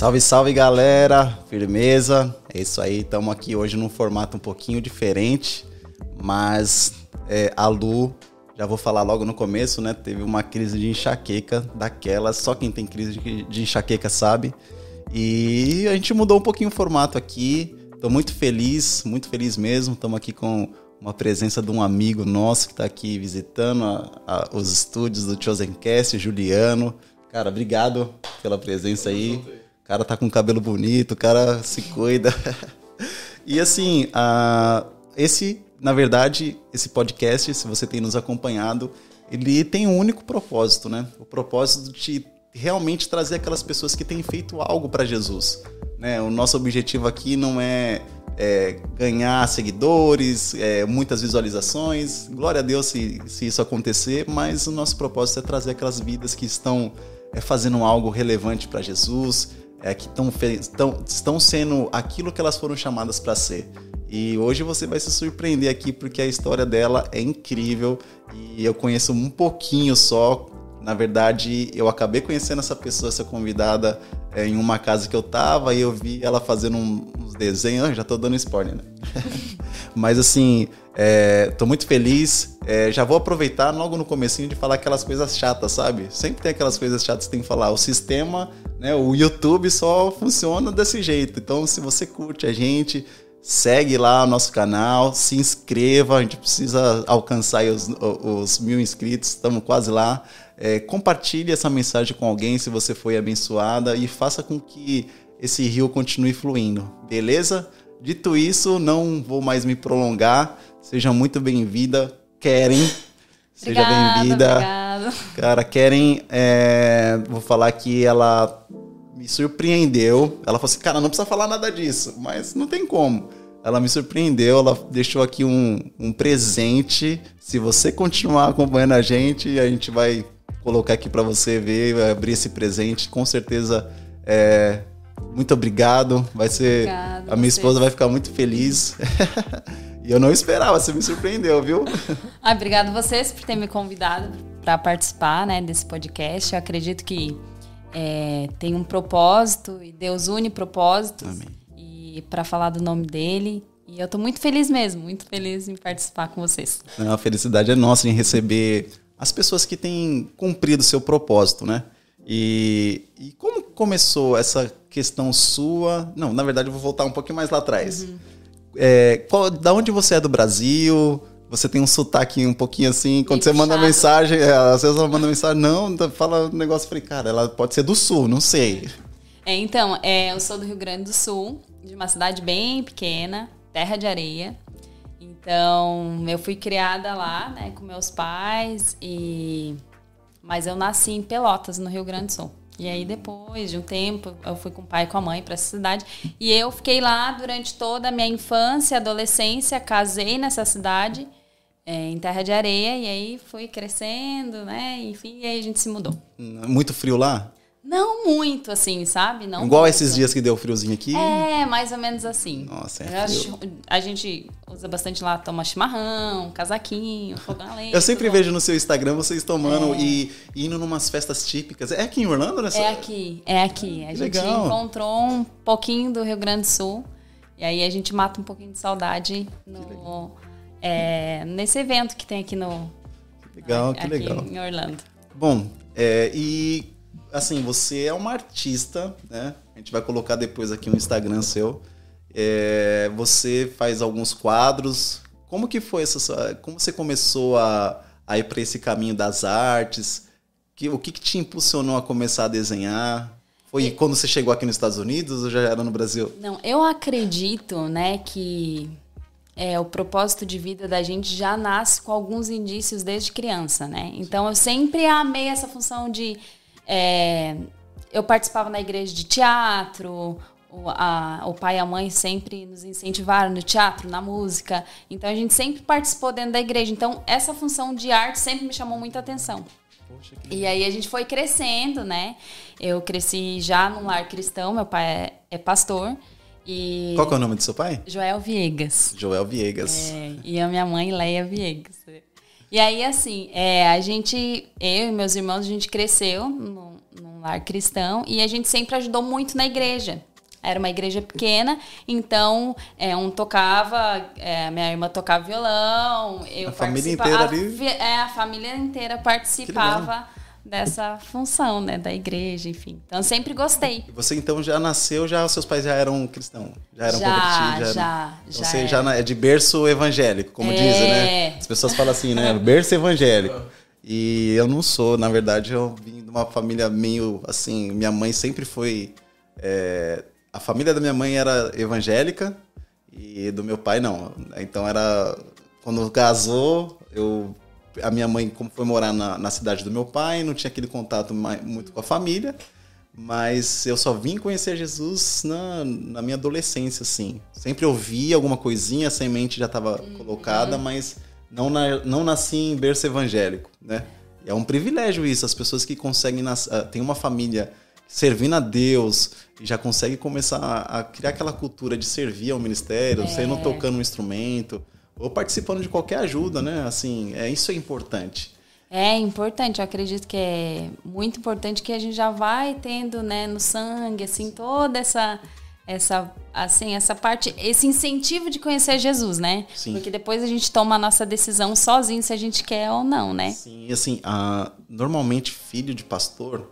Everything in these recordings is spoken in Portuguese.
Salve, salve galera, firmeza. É isso aí, estamos aqui hoje num formato um pouquinho diferente, mas é, a Lu, já vou falar logo no começo, né? Teve uma crise de enxaqueca daquela, só quem tem crise de, enxaqueca sabe. E a gente mudou um pouquinho o formato aqui. Tô muito feliz, muito feliz mesmo. Estamos aqui com uma presença de um amigo nosso que está aqui visitando a, a, os estúdios do Chosencast, Juliano. Cara, obrigado pela presença aí. Cara tá com cabelo bonito, o cara se cuida. e assim, esse, na verdade, esse podcast, se você tem nos acompanhado, ele tem um único propósito, né? O propósito de realmente trazer aquelas pessoas que têm feito algo para Jesus. Né? O nosso objetivo aqui não é, é ganhar seguidores, é, muitas visualizações. Glória a Deus se, se isso acontecer, mas o nosso propósito é trazer aquelas vidas que estão é, fazendo algo relevante para Jesus, é, que tão, tão, estão sendo aquilo que elas foram chamadas para ser. E hoje você vai se surpreender aqui porque a história dela é incrível e eu conheço um pouquinho só, na verdade, eu acabei conhecendo essa pessoa, essa convidada, é, em uma casa que eu tava e eu vi ela fazendo um, uns desenhos. Já tô dando spoiler, né? Mas assim, é, tô muito feliz. É, já vou aproveitar logo no comecinho de falar aquelas coisas chatas, sabe? Sempre tem aquelas coisas chatas que tem que falar. O sistema, né? O YouTube só funciona desse jeito. Então, se você curte a gente, segue lá o nosso canal, se inscreva. A gente precisa alcançar os, os mil inscritos. Estamos quase lá. É, compartilhe essa mensagem com alguém se você foi abençoada e faça com que esse rio continue fluindo, beleza? Dito isso, não vou mais me prolongar. Seja muito bem-vinda, Keren. Seja bem-vinda. Cara, Keren, é, vou falar que ela me surpreendeu. Ela falou assim, cara, não precisa falar nada disso, mas não tem como. Ela me surpreendeu, ela deixou aqui um, um presente. Se você continuar acompanhando a gente, a gente vai colocar aqui para você ver, abrir esse presente. Com certeza, é, muito obrigado. Vai ser. Obrigado, a minha esposa vai ficar muito feliz. e eu não esperava, você me surpreendeu, viu? ah, obrigado vocês por ter me convidado para participar né, desse podcast. Eu acredito que é, tem um propósito e Deus une propósitos. Amém. E para falar do nome dele. E eu estou muito feliz mesmo, muito feliz em participar com vocês. a felicidade é nossa em receber as pessoas que têm cumprido seu propósito, né? E, e, como começou essa questão sua? Não, na verdade eu vou voltar um pouquinho mais lá atrás. Uhum. É, qual, da onde você é do Brasil? Você tem um sotaque um pouquinho assim, quando você manda mensagem, é, às vezes ela manda mensagem, não, fala um negócio, eu falei, cara, ela pode ser do sul, não sei. É, então, é, eu sou do Rio Grande do Sul, de uma cidade bem pequena, terra de areia. Então, eu fui criada lá, né, com meus pais e mas eu nasci em Pelotas, no Rio Grande do Sul. E aí depois de um tempo, eu fui com o pai e com a mãe para essa cidade, e eu fiquei lá durante toda a minha infância, adolescência, casei nessa cidade. É, em Terra de Areia, e aí fui crescendo, né? Enfim, e aí a gente se mudou. Muito frio lá? Não muito, assim, sabe? Não Igual muito. esses dias que deu friozinho aqui? É, mais ou menos assim. Nossa, é frio. A gente usa bastante lá, toma chimarrão, casaquinho, fogão a lenha. Eu sempre vejo no seu Instagram vocês tomando é. e indo numas festas típicas. É aqui em Orlando, né? É aqui, é aqui. A que gente legal. encontrou um pouquinho do Rio Grande do Sul. E aí a gente mata um pouquinho de saudade no, é, nesse evento que tem aqui no... Que legal, que aqui legal. em Orlando. Bom, é, e assim, você é uma artista, né? A gente vai colocar depois aqui um Instagram seu. É, você faz alguns quadros. Como que foi essa? Como você começou a, a ir para esse caminho das artes? Que, o que, que te impulsionou a começar a desenhar? Foi é. quando você chegou aqui nos Estados Unidos ou já era no Brasil? Não, eu acredito, né, que é, o propósito de vida da gente já nasce com alguns indícios desde criança, né? Então eu sempre amei essa função de é, eu participava na igreja de teatro, o, a, o pai e a mãe sempre nos incentivaram no teatro, na música. Então a gente sempre participou dentro da igreja. Então essa função de arte sempre me chamou muita atenção. Poxa, e aí a gente foi crescendo, né? Eu cresci já num lar cristão, meu pai é, é pastor. E Qual é o nome do seu pai? Joel Viegas. Joel Viegas. É, e a minha mãe, Leia Viegas. E aí, assim, é, a gente, eu e meus irmãos, a gente cresceu num, num lar cristão e a gente sempre ajudou muito na igreja. Era uma igreja pequena, então é, um tocava, é, minha irmã tocava violão, eu a família inteira ali. A, é, a família inteira participava dessa função, né, da igreja, enfim. Então sempre gostei. Você então já nasceu, já seus pais já eram cristãos, já eram já, convertidos, já, já, então você já é de berço evangélico, como é. dizem, né? As pessoas falam assim, né, berço evangélico. E eu não sou, na verdade, eu vim de uma família meio assim, minha mãe sempre foi é, a família da minha mãe era evangélica e do meu pai não. Então era quando casou, eu a minha mãe como foi morar na, na cidade do meu pai, não tinha aquele contato mais, muito com a família, mas eu só vim conhecer Jesus na, na minha adolescência, assim. Sempre ouvi alguma coisinha, a semente já estava uhum. colocada, mas não, na, não nasci em berço evangélico, né? É um privilégio isso, as pessoas que conseguem nas, uh, tem uma família servindo a Deus e já consegue começar a, criar aquela cultura de servir ao ministério, é. sendo tocando um instrumento ou participando de qualquer ajuda, né? Assim, é isso é importante. É importante, eu acredito que é muito importante que a gente já vai tendo, né, no sangue, assim, toda essa essa assim essa parte esse incentivo de conhecer Jesus né Sim. porque depois a gente toma a nossa decisão sozinho se a gente quer ou não né Sim, assim, normalmente filho de pastor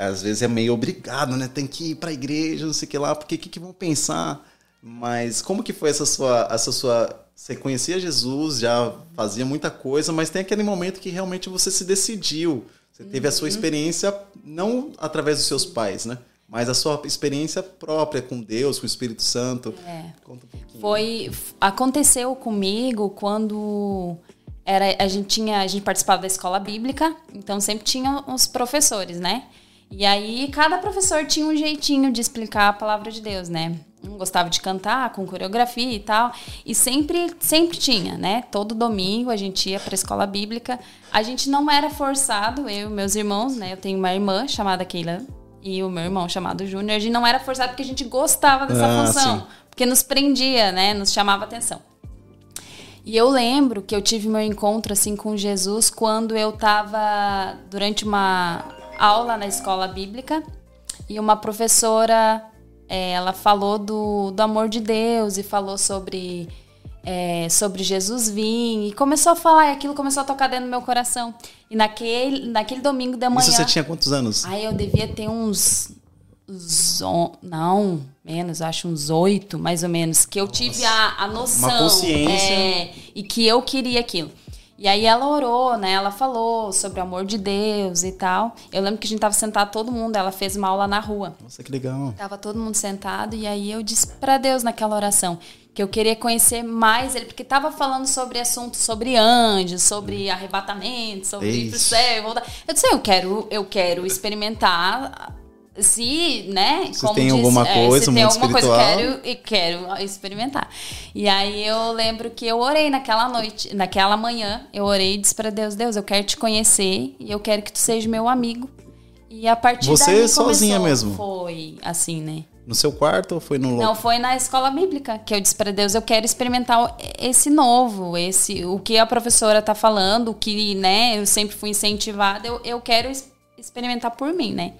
às vezes é meio obrigado, né? Tem que ir para a igreja, não sei o que lá, porque o que, que vão pensar? Mas como que foi essa sua, essa sua... Você conhecia Jesus, já fazia muita coisa, mas tem aquele momento que realmente você se decidiu. Você teve a sua uhum. experiência, não através dos seus pais, né? Mas a sua experiência própria com Deus, com o Espírito Santo. É. Conta um pouquinho. Foi... Aconteceu comigo quando... Era, a gente tinha a gente participava da escola bíblica então sempre tinha os professores né e aí, cada professor tinha um jeitinho de explicar a palavra de Deus, né? Gostava de cantar com coreografia e tal. E sempre, sempre tinha, né? Todo domingo a gente ia para a escola bíblica. A gente não era forçado, eu e meus irmãos, né? Eu tenho uma irmã chamada Keila e o meu irmão chamado Júnior. A gente não era forçado porque a gente gostava dessa ah, função. Sim. Porque nos prendia, né? Nos chamava atenção. E eu lembro que eu tive meu encontro assim com Jesus quando eu estava durante uma aula na escola bíblica e uma professora é, ela falou do, do amor de Deus e falou sobre é, sobre Jesus vir e começou a falar e aquilo começou a tocar dentro do meu coração. E naquele naquele domingo da manhã isso você tinha quantos anos? Aí eu devia ter uns, uns não menos acho uns oito mais ou menos que eu Nossa. tive a, a noção. uma consciência. É, e que eu queria aquilo e aí ela orou, né? Ela falou sobre o amor de Deus e tal. Eu lembro que a gente tava sentado todo mundo, ela fez uma aula na rua. Nossa, que legal. Tava todo mundo sentado e aí eu disse para Deus naquela oração que eu queria conhecer mais ele, porque tava falando sobre assuntos sobre anjos, sobre arrebatamento, sobre ir pro céu, voltar. Eu disse, eu quero, eu quero experimentar se, né? Se tem diz, alguma coisa, é, se tem alguma espiritual. coisa, quero, quero experimentar. E aí eu lembro que eu orei naquela noite, naquela manhã, eu orei e disse para Deus, Deus, eu quero te conhecer e eu quero que tu seja meu amigo. E a partir Você daí sozinha começou, mesmo? Foi assim, né? No seu quarto ou foi no Não, foi na escola bíblica que eu disse para Deus, eu quero experimentar esse novo, esse o que a professora tá falando, o que, né, eu sempre fui incentivada, eu, eu quero experimentar por mim, né?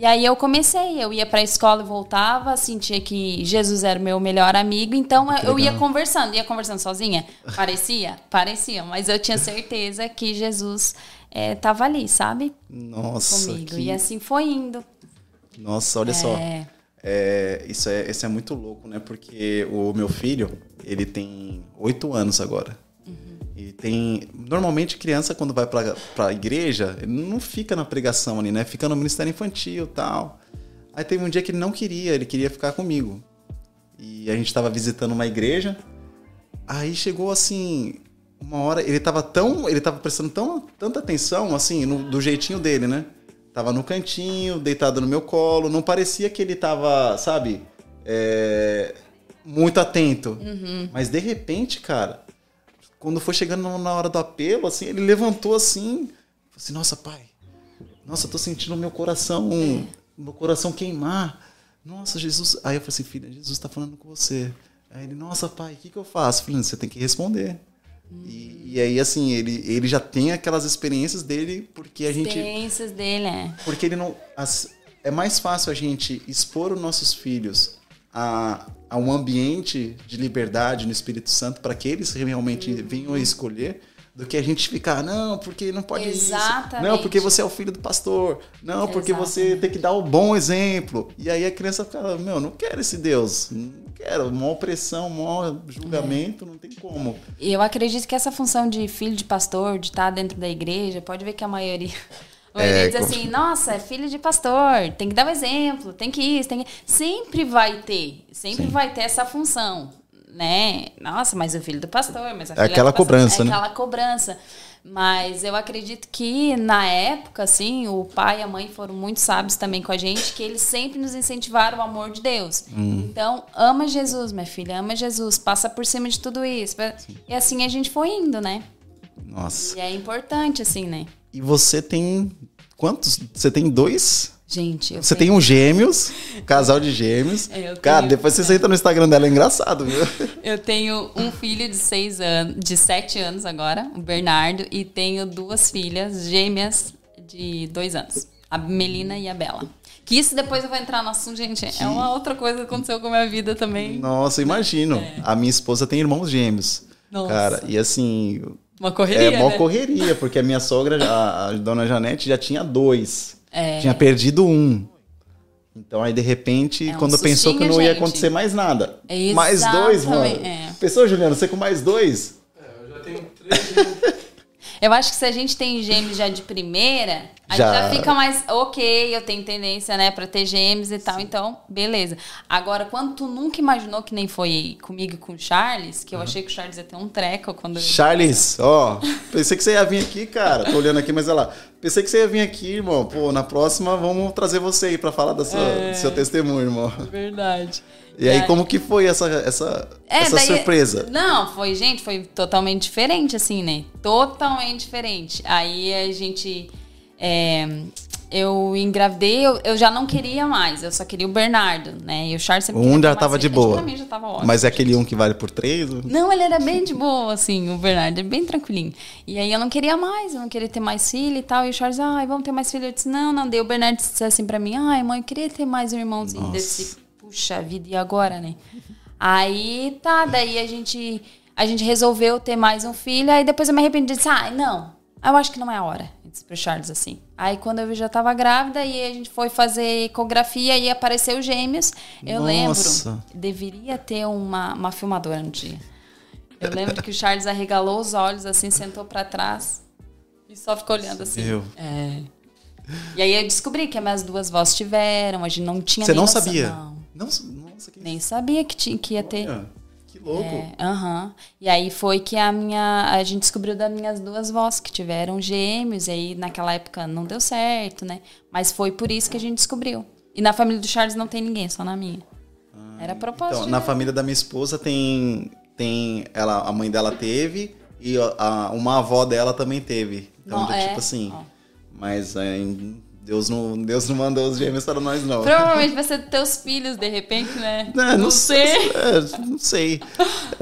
E aí eu comecei, eu ia para a escola e voltava, sentia que Jesus era o meu melhor amigo, então que eu legal. ia conversando, ia conversando sozinha. Parecia? Parecia, mas eu tinha certeza que Jesus estava é, ali, sabe? Nossa. Comigo. Que... E assim foi indo. Nossa, olha é... só. É, isso, é, isso é muito louco, né? Porque o meu filho, ele tem oito anos agora. E tem. Normalmente, criança, quando vai pra, pra igreja, ele não fica na pregação ali, né? Fica no ministério infantil tal. Aí teve um dia que ele não queria, ele queria ficar comigo. E a gente tava visitando uma igreja. Aí chegou assim. Uma hora, ele tava tão. Ele tava prestando tão, tanta atenção, assim, no, do jeitinho dele, né? Tava no cantinho, deitado no meu colo. Não parecia que ele tava, sabe? É, muito atento. Uhum. Mas de repente, cara, quando foi chegando na hora do apelo, assim, ele levantou assim, assim, nossa, pai, nossa, eu tô sentindo meu coração, é. meu coração queimar. Nossa, Jesus. Aí eu falei assim, filha, Jesus está falando com você. Aí ele, nossa, pai, o que, que eu faço? Falei, você tem que responder. E, E aí, assim, ele, ele já tem aquelas experiências dele, porque a gente. Experiências dele, é. Porque ele não. As, é mais fácil a gente expor os nossos filhos a, a um ambiente de liberdade no Espírito Santo para que eles realmente uhum. venham a escolher do que a gente ficar, não, porque não pode Exatamente. isso. Não, porque você é o filho do pastor. Não, porque Exatamente. você tem que dar o bom exemplo. E aí a criança fala, meu, não quero esse Deus. Não quero. Uma opressão, um julgamento, é. não tem como. E eu acredito que essa função de filho de pastor, de estar dentro da igreja, pode ver que a maioria ou ele é, diz assim, nossa, é filho de pastor, tem que dar o um exemplo, tem que isso, tem que... Sempre vai ter, sempre Sim. vai ter essa função, né? Nossa, mas o filho do pastor, mas a É aquela cobrança, é né? aquela cobrança. Mas eu acredito que na época, assim, o pai e a mãe foram muito sábios também com a gente, que eles sempre nos incentivaram o amor de Deus. Hum. Então, ama Jesus, minha filha, ama Jesus, passa por cima de tudo isso. Sim. E assim a gente foi indo, né? Nossa. E é importante, assim, né? E você tem quantos? Você tem dois? Gente, Você tenho... tem um gêmeos, um casal de gêmeos. É, tenho... Cara, depois você entra no Instagram dela, é engraçado, viu? Eu tenho um filho de seis anos, de sete anos agora, o Bernardo, e tenho duas filhas gêmeas de dois anos, a Melina e a Bela. Que isso depois eu vou entrar no assunto, gente. Que... É uma outra coisa que aconteceu com a minha vida também. Nossa, imagino. É. A minha esposa tem irmãos gêmeos. Nossa. Cara, e assim, uma correria. É, uma né? correria, porque a minha sogra, a, a dona Janete, já tinha dois. É. Tinha perdido um. Então aí, de repente, é um quando pensou que não gente. ia acontecer mais nada. Exatamente. Mais dois, mano. É. Pensou, Juliano, você com mais dois? É, eu já tenho três. Eu acho que se a gente tem gêmeos já de primeira, a já. gente já fica mais, ok, eu tenho tendência, né, pra ter gêmeos e tal, Sim. então, beleza. Agora, quando tu nunca imaginou que nem foi comigo e com o Charles, que eu uhum. achei que o Charles ia ter um treco quando... Charles, ó, pensei que você ia vir aqui, cara, tô olhando aqui, mas olha lá, pensei que você ia vir aqui, irmão, pô, na próxima vamos trazer você aí pra falar da sua, é... do seu testemunho, irmão. Verdade. E aí, como que foi essa, essa, é, essa daí, surpresa? Não, foi, gente, foi totalmente diferente, assim, né? Totalmente diferente. Aí a gente. É, eu engravidei, eu, eu, já não queria mais, eu só queria o Bernardo, né? E o Charles sempre Um já tava de boa. já tava ótimo. Mas é aquele um que vale por três? Não, ele era bem de boa, assim, o Bernardo, bem tranquilinho. E aí eu não queria mais, eu não queria ter mais filho e tal. E o Charles, ai, vamos ter mais filho. Eu disse, não, não. Dei o Bernardo disse assim pra mim, ai, mãe, eu queria ter mais um irmãozinho Nossa. desse puxa vida, e agora, né? Aí tá, daí a gente, a gente resolveu ter mais um filho, aí depois eu me arrependi e disse, ah, não, eu acho que não é a hora. Eu disse pro Charles assim. Aí quando eu já tava grávida, e a gente foi fazer ecografia e apareceu gêmeos. Eu Nossa. lembro, deveria ter uma, uma filmadora no dia. Eu lembro que o Charles arregalou os olhos assim, sentou para trás e só ficou olhando assim. Meu. É. E aí eu descobri que as minhas duas vós tiveram, a gente não tinha Você não noção, sabia? Não. Não, nossa. Nem sabia que, tinha, que ia ter. Olha, que louco. É, uhum. E aí foi que a minha. A gente descobriu das minhas duas vós que tiveram gêmeos, e aí naquela época não deu certo, né? Mas foi por isso que a gente descobriu. E na família do Charles não tem ninguém, só na minha. Ah, Era propósito. Então, na família da minha esposa tem. tem ela, a mãe dela teve e a, uma avó dela também teve. Então, é, tipo assim. Ó. Mas é, Deus não, Deus não mandou os gêmeos para nós, não. Provavelmente vai ser teus filhos, de repente, né? É, não, não sei. É, não sei.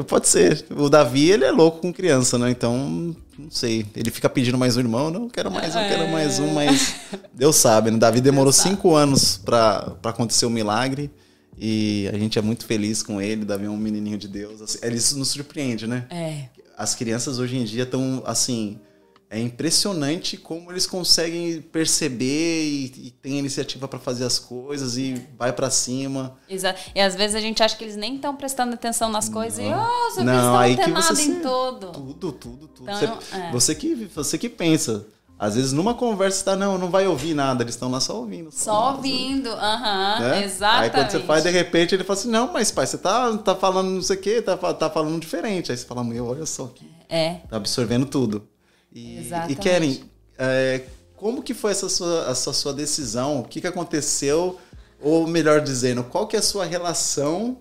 Pode ser. O Davi, ele é louco com criança, né? Então, não sei. Ele fica pedindo mais um irmão. Não, quero mais um, quero mais um, mas Deus sabe, né? Davi demorou cinco anos para acontecer o um milagre. E a gente é muito feliz com ele. Davi é um menininho de Deus. Assim, isso nos surpreende, né? É. As crianças hoje em dia estão, assim é impressionante como eles conseguem perceber e, e tem iniciativa para fazer as coisas e vai para cima. Exato. E às vezes a gente acha que eles nem estão prestando atenção nas coisas não. e, oh, você não, aí que você em tudo. Tudo, tudo, tudo. Então, você, é. você, que, você que pensa. Às vezes numa conversa tá, não, não vai ouvir nada, eles estão lá só ouvindo. Só, só ouvindo, aham, uhum, né? exatamente. Aí quando você faz, de repente, ele fala assim, não, mas pai, você tá, tá falando não sei o quê, tá, tá falando diferente. Aí você fala, meu, olha só aqui. É. Tá absorvendo tudo. E, Exatamente. e Karen, é, como que foi essa sua, essa sua decisão? O que, que aconteceu? Ou melhor dizendo, qual que é a sua relação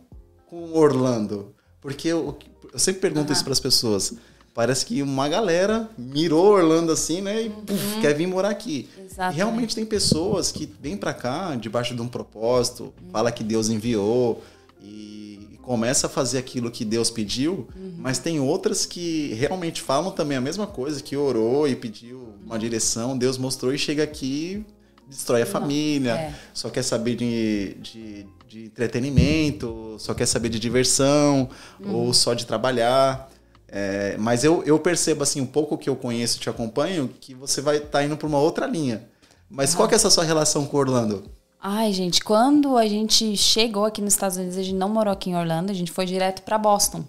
com Orlando? Porque eu, eu sempre pergunto uhum. isso para as pessoas. Parece que uma galera mirou Orlando assim, né? E puff, quer vir morar aqui. Exatamente. E realmente tem pessoas que vêm para cá debaixo de um propósito, uhum. fala que Deus enviou. E começa a fazer aquilo que Deus pediu, Uhum. mas tem outras que realmente falam também a mesma coisa, que orou e pediu uma direção, Deus mostrou e chega aqui destrói a família, é. só quer saber de, de, de entretenimento, só quer saber de diversão, Uhum. ou só de trabalhar. É, mas eu, eu percebo, assim, um pouco que eu conheço e te acompanho, que você vai estar indo para uma outra linha. Mas qual que é essa sua relação com Orlando? Ai, gente, quando a gente chegou aqui nos Estados Unidos, a gente não morou aqui em Orlando, a gente foi direto pra Boston.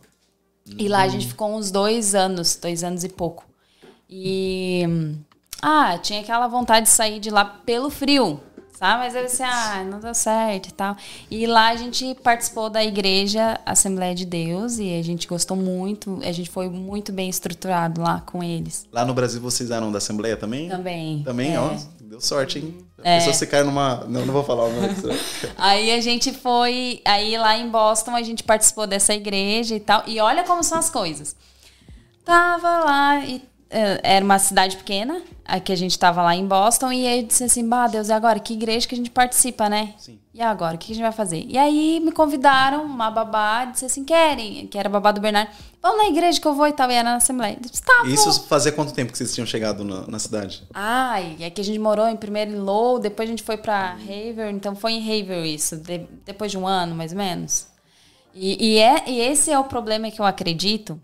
E lá a gente ficou uns dois anos, dois anos e pouco. E. Ah, tinha aquela vontade de sair de lá pelo frio, sabe? Mas eu disse, ah, não deu certo e tal. E lá a gente participou da igreja Assembleia de Deus e a gente gostou muito, a gente foi muito bem estruturado lá com eles. Lá no Brasil vocês eram da Assembleia também? Também. Também, é. ó. Deu sorte, hein? É. você cai numa. Não, não vou falar o nome. Aí a gente foi, aí lá em Boston a gente participou dessa igreja e tal. E olha como são as coisas. Tava lá e era uma cidade pequena, aqui a gente tava lá em Boston e aí eu disse assim: "Bah, Deus, e agora que igreja que a gente participa, né?" Sim. E agora, o que a gente vai fazer? E aí me convidaram, uma babá, disse assim: "Querem?" Que era a babá do Bernardo. "Vamos na igreja que eu vou e tal." E era na assembleia. Eu disse: "Tá, vou." Isso fazia quanto tempo que vocês tinham chegado na, na cidade? Ai, é que a gente morou em primeiro em Lowell, depois a gente foi pra Haver, então foi em Haver isso, de- depois de um ano, mais ou menos. E, e é, e esse é o problema que eu acredito,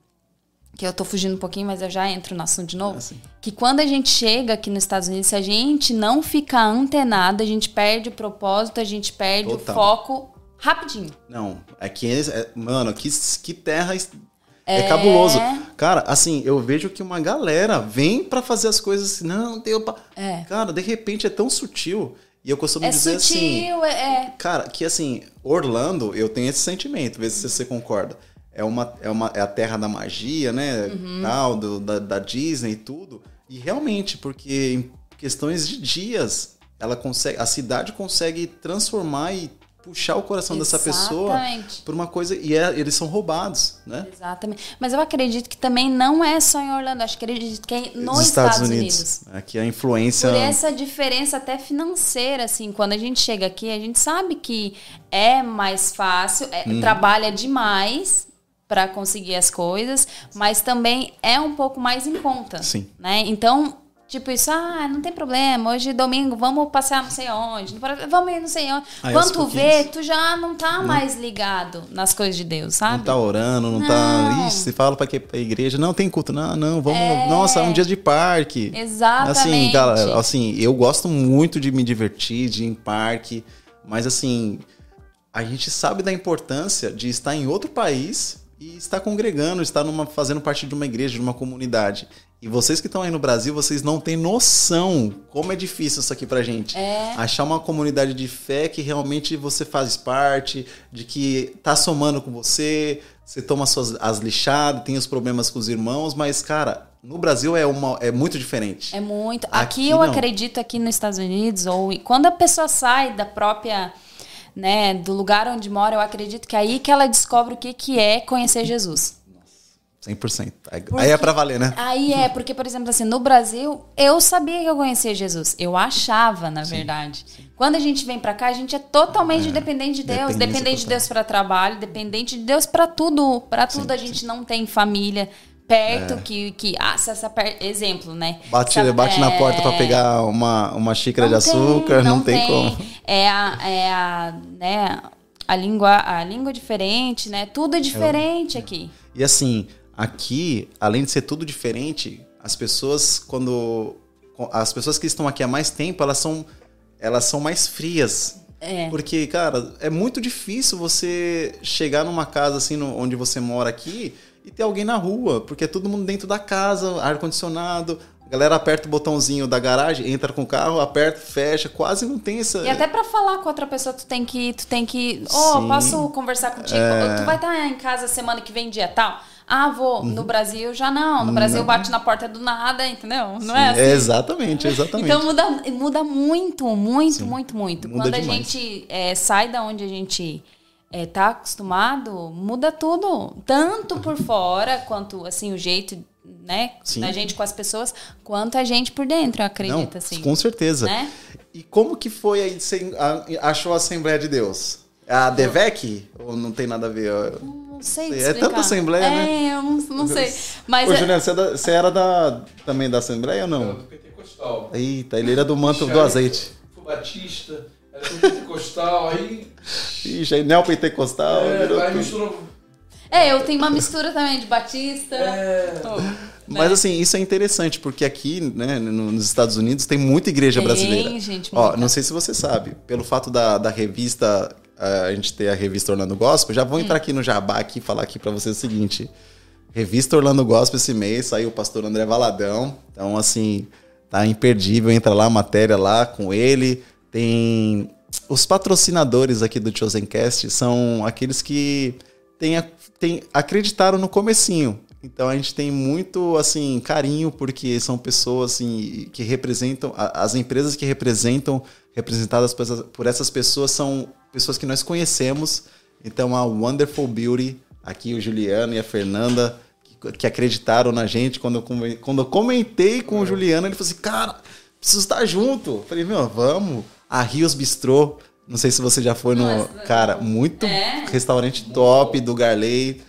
que eu tô fugindo um pouquinho, mas eu já entro no assunto de novo, sim. que quando a gente chega aqui nos Estados Unidos, se a gente não ficar antenado, a gente perde o propósito, a gente perde Total. o foco rapidinho. Não, é, é- mano, que, que terra es- é, cabuloso. Cara, assim, eu vejo que uma galera vem pra fazer as coisas assim, não, deu pra... É. Cara, de repente é tão sutil. E eu costumo É dizer assim, sutil, é, é. cara, que assim, Orlando, eu tenho esse sentimento, vê se você concorda. É uma, é uma é a terra da magia, né? Uhum. Tal, do, da, da Disney e tudo. E realmente, porque em questões de dias, ela consegue, a cidade consegue transformar e puxar o coração dessa pessoa Exatamente. por uma coisa e é- eles são roubados, né? Exatamente. Mas eu acredito que também não é só em Orlando, acho que acredito que é nos Estados, Unidos. Aqui a influência Por essa diferença até financeira, assim, quando a gente chega aqui, a gente sabe que é mais fácil, é- Uhum. trabalha demais para conseguir as coisas, mas também é um pouco mais em conta. Sim. Né? Então, tipo isso, ah, não tem problema, hoje domingo vamos passear não sei onde, vamos ir não sei onde. Aí, Quando tu vê, tu já não tá mais ligado nas coisas de Deus, sabe? não tá orando, não, tá. Não. Ixi, se fala pra, quê? pra igreja, não tem culto, não, não, vamos. Nossa, é um dia de parque. Exatamente. Assim, cara, assim, eu gosto muito de me divertir, de ir em parque, mas assim, a gente sabe da importância de estar em outro país e estar congregando, estar numa, fazendo parte de uma igreja, de uma comunidade. E vocês que estão aí no Brasil, vocês não têm noção como é difícil isso aqui pra gente. É. Achar uma comunidade de fé que realmente você faz parte, de que tá somando com você, você toma suas, as lixadas, tem os problemas com os irmãos, mas, cara, no Brasil é, uma, é muito diferente. É muito. Aqui Aqui, eu não. acredito aqui nos Estados Unidos ou quando a pessoa sai da própria, né, do lugar onde mora, eu acredito que é aí que ela descobre o que que é conhecer Jesus. 100%. Aí- Aí é pra valer, né? Aí é, porque, por exemplo, assim, no Brasil, eu sabia que eu conhecia Jesus. Eu achava, na verdade. Quando a gente vem pra cá, a gente é totalmente dependente de Deus. Dependente de. Deus pra trabalho, dependente de Deus pra tudo. Pra tudo a gente não tem família perto que, que ah, se essa per... exemplo, né? Bate, Sabe, bate na é, porta pra pegar uma, uma xícara de não açúcar, não, tem, como. É a, é a, né, a língua, a língua diferente, né? Tudo é diferente aqui. E assim, aqui, além de ser tudo diferente, as pessoas, quando. As pessoas que estão aqui há mais tempo, elas são, elas são mais frias. É. Porque, cara, é muito difícil você chegar numa casa assim, no- onde você mora aqui, e ter alguém na rua, porque é todo mundo dentro da casa, ar-condicionado. A galera aperta o botãozinho da garagem, entra com o carro, aperta, fecha, quase não tem essa. E até pra falar com outra pessoa, tu tem que, tu tem que, oh, Sim. posso conversar contigo? É. Tu vai estar em casa semana que vem dia tal? Ah, vou. No Brasil já não. No Brasil Não. bate na porta do nada, entendeu? Não Sim, é assim? Exatamente, exatamente. Então muda, muda muito, muito, muito, muito. Muda Quando demais. a gente é, sai da onde a gente é, tá acostumado, muda tudo. Tanto por fora, quanto assim, o jeito, né, Sim. da gente com as pessoas, quanto a gente por dentro, eu acredito, Não, assim. com certeza. Né? E como que foi aí? Você a- achou a Assembleia de Deus? É a Devec? Ou não tem nada a ver? Não sei É explicar. tanta assembleia, é, né? eu não, não sei. Mas Ô, é- Juliano, você, é da- você era da, também da Assembleia ou Era não? do Pentecostal. Eita, ele era do manto do azeite. Fui batista, era Pentecostal, aí. Ixi, aí neopentecostal, é, virou aí tudo. misturou. é, eu tenho uma mistura também de batista. É. Oh, Mas né? assim, isso é interessante, porque aqui, né, no- nos Estados Unidos, tem muita igreja Tem, brasileira. gente, Ó, muita. não sei se você sabe, pelo fato da, da revista, a gente ter a revista Orlando Gospel, já vou Hum. entrar aqui no Jabá aqui e falar aqui pra vocês o seguinte. Revista Orlando Gospel esse mês, saiu o pastor André Valadão. Então, assim, tá imperdível. Entra lá, a matéria lá com ele. Tem. Os patrocinadores aqui do Chosencast são aqueles que tem, tem- acreditaram no comecinho. Então a gente tem muito assim carinho porque são pessoas assim que representam as empresas que representam representadas por essas, pessoas são pessoas que nós conhecemos. Então a Wonderful Beauty, aqui o Juliano e a Fernanda que, que acreditaram na gente quando eu, quando eu comentei com o Juliano, ele falou assim: "Cara, preciso estar junto". Eu falei: "Meu, vamos". A Rios Bistrô, não sei se você já foi no, Nossa, cara, muito É? restaurante top do Garley.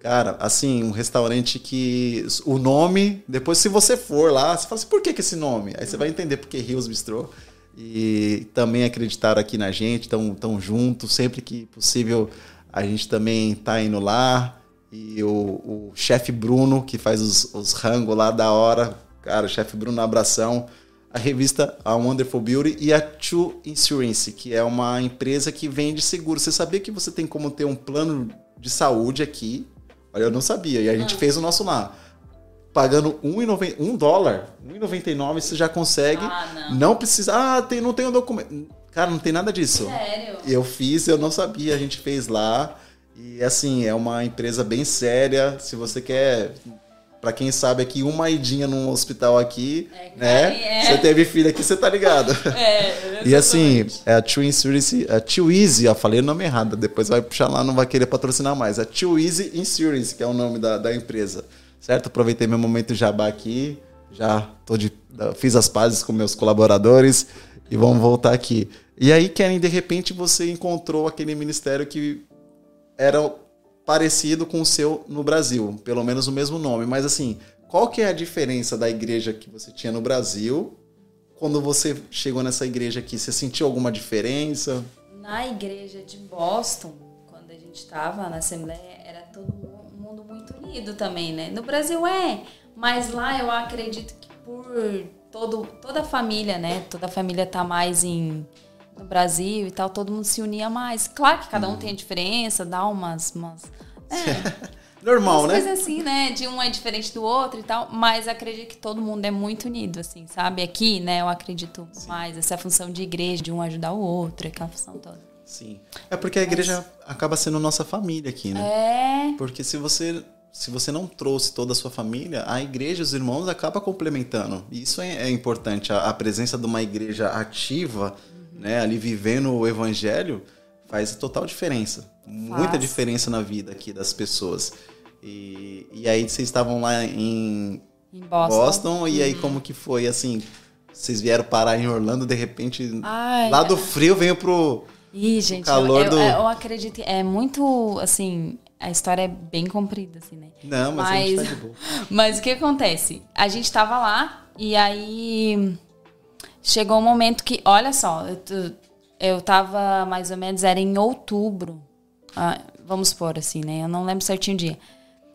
Cara, assim, um restaurante que o nome, depois se você for lá, você fala assim, por que, que esse nome? Aí você vai entender porque Rios Bistrô. E também acreditaram aqui na gente, estão tão juntos, sempre que possível a gente também tá indo lá. E o, o chefe Bruno, que faz os, os rangos lá da hora, cara, o chefe Bruno, abração. A revista A Wonderful Beauty e a True Insurance, que é uma empresa que vende seguro. Você sabia que você tem como ter um plano de saúde aqui? Olha, eu não sabia. E a gente fez o nosso lá. Pagando 1,90 um dólar, 1,99 você já consegue. Ah, não. precisa. Ah, tem, não tem um documento. Cara, não tem nada disso. Sério? Eu fiz, eu não sabia, a gente fez lá. E assim, é uma empresa bem séria. Se você quer, Pra quem sabe aqui, uma idinha num hospital aqui, É, né? é. Você teve filho aqui, você tá ligado. É, E assim, é a True Insurance, a Too Easy, ó, falei o nome errado, depois vai puxar lá, não vai querer patrocinar mais. A Too Easy Insurance, que é o nome da, da empresa. Certo? Aproveitei meu momento jabá aqui, já tô de, fiz as pazes com meus colaboradores e vamos voltar aqui. E aí, Karen, de repente você encontrou aquele ministério que era parecido com o seu no Brasil, pelo menos o mesmo nome, mas assim, qual que é a diferença da igreja que você tinha no Brasil quando você chegou nessa igreja aqui? Você sentiu alguma diferença? Na igreja de Boston, quando a gente estava na Assembleia, era todo mu- mundo muito unido também, né? No Brasil é, mas lá eu acredito que por todo, toda a família, né? Toda a família tá mais em no Brasil e tal, todo mundo se unia mais. Claro que cada um tem a diferença, dá umas. umas é, Normal, umas né? coisas assim, né? De um é diferente do outro e tal, mas acredito que todo mundo é muito unido, assim, sabe? Aqui, né, eu acredito mais essa função de igreja, de um ajudar o outro, aquela função toda. Sim. É porque a igreja acaba sendo nossa família aqui, né? É, Porque se você se você não trouxe toda a sua família, a igreja, os irmãos, acaba complementando. E isso é, é importante. A, a presença de uma igreja ativa, né, ali vivendo o evangelho, faz total diferença. Muita diferença na vida aqui das pessoas. E, e aí vocês estavam lá em em Boston. Boston, e aí como que foi, assim, vocês vieram parar em Orlando, de repente, Ai, lá do frio veio pro... Ih, gente, calor eu, do- eu, eu acredito. É muito, assim, a história é bem comprida, assim, né? Não, mas, a gente tá de boa. Mas o que acontece? A gente tava lá e aí chegou um momento que, olha só, eu, eu tava mais ou menos, era em outubro. ah, vamos supor assim, né? Eu não lembro certinho o dia.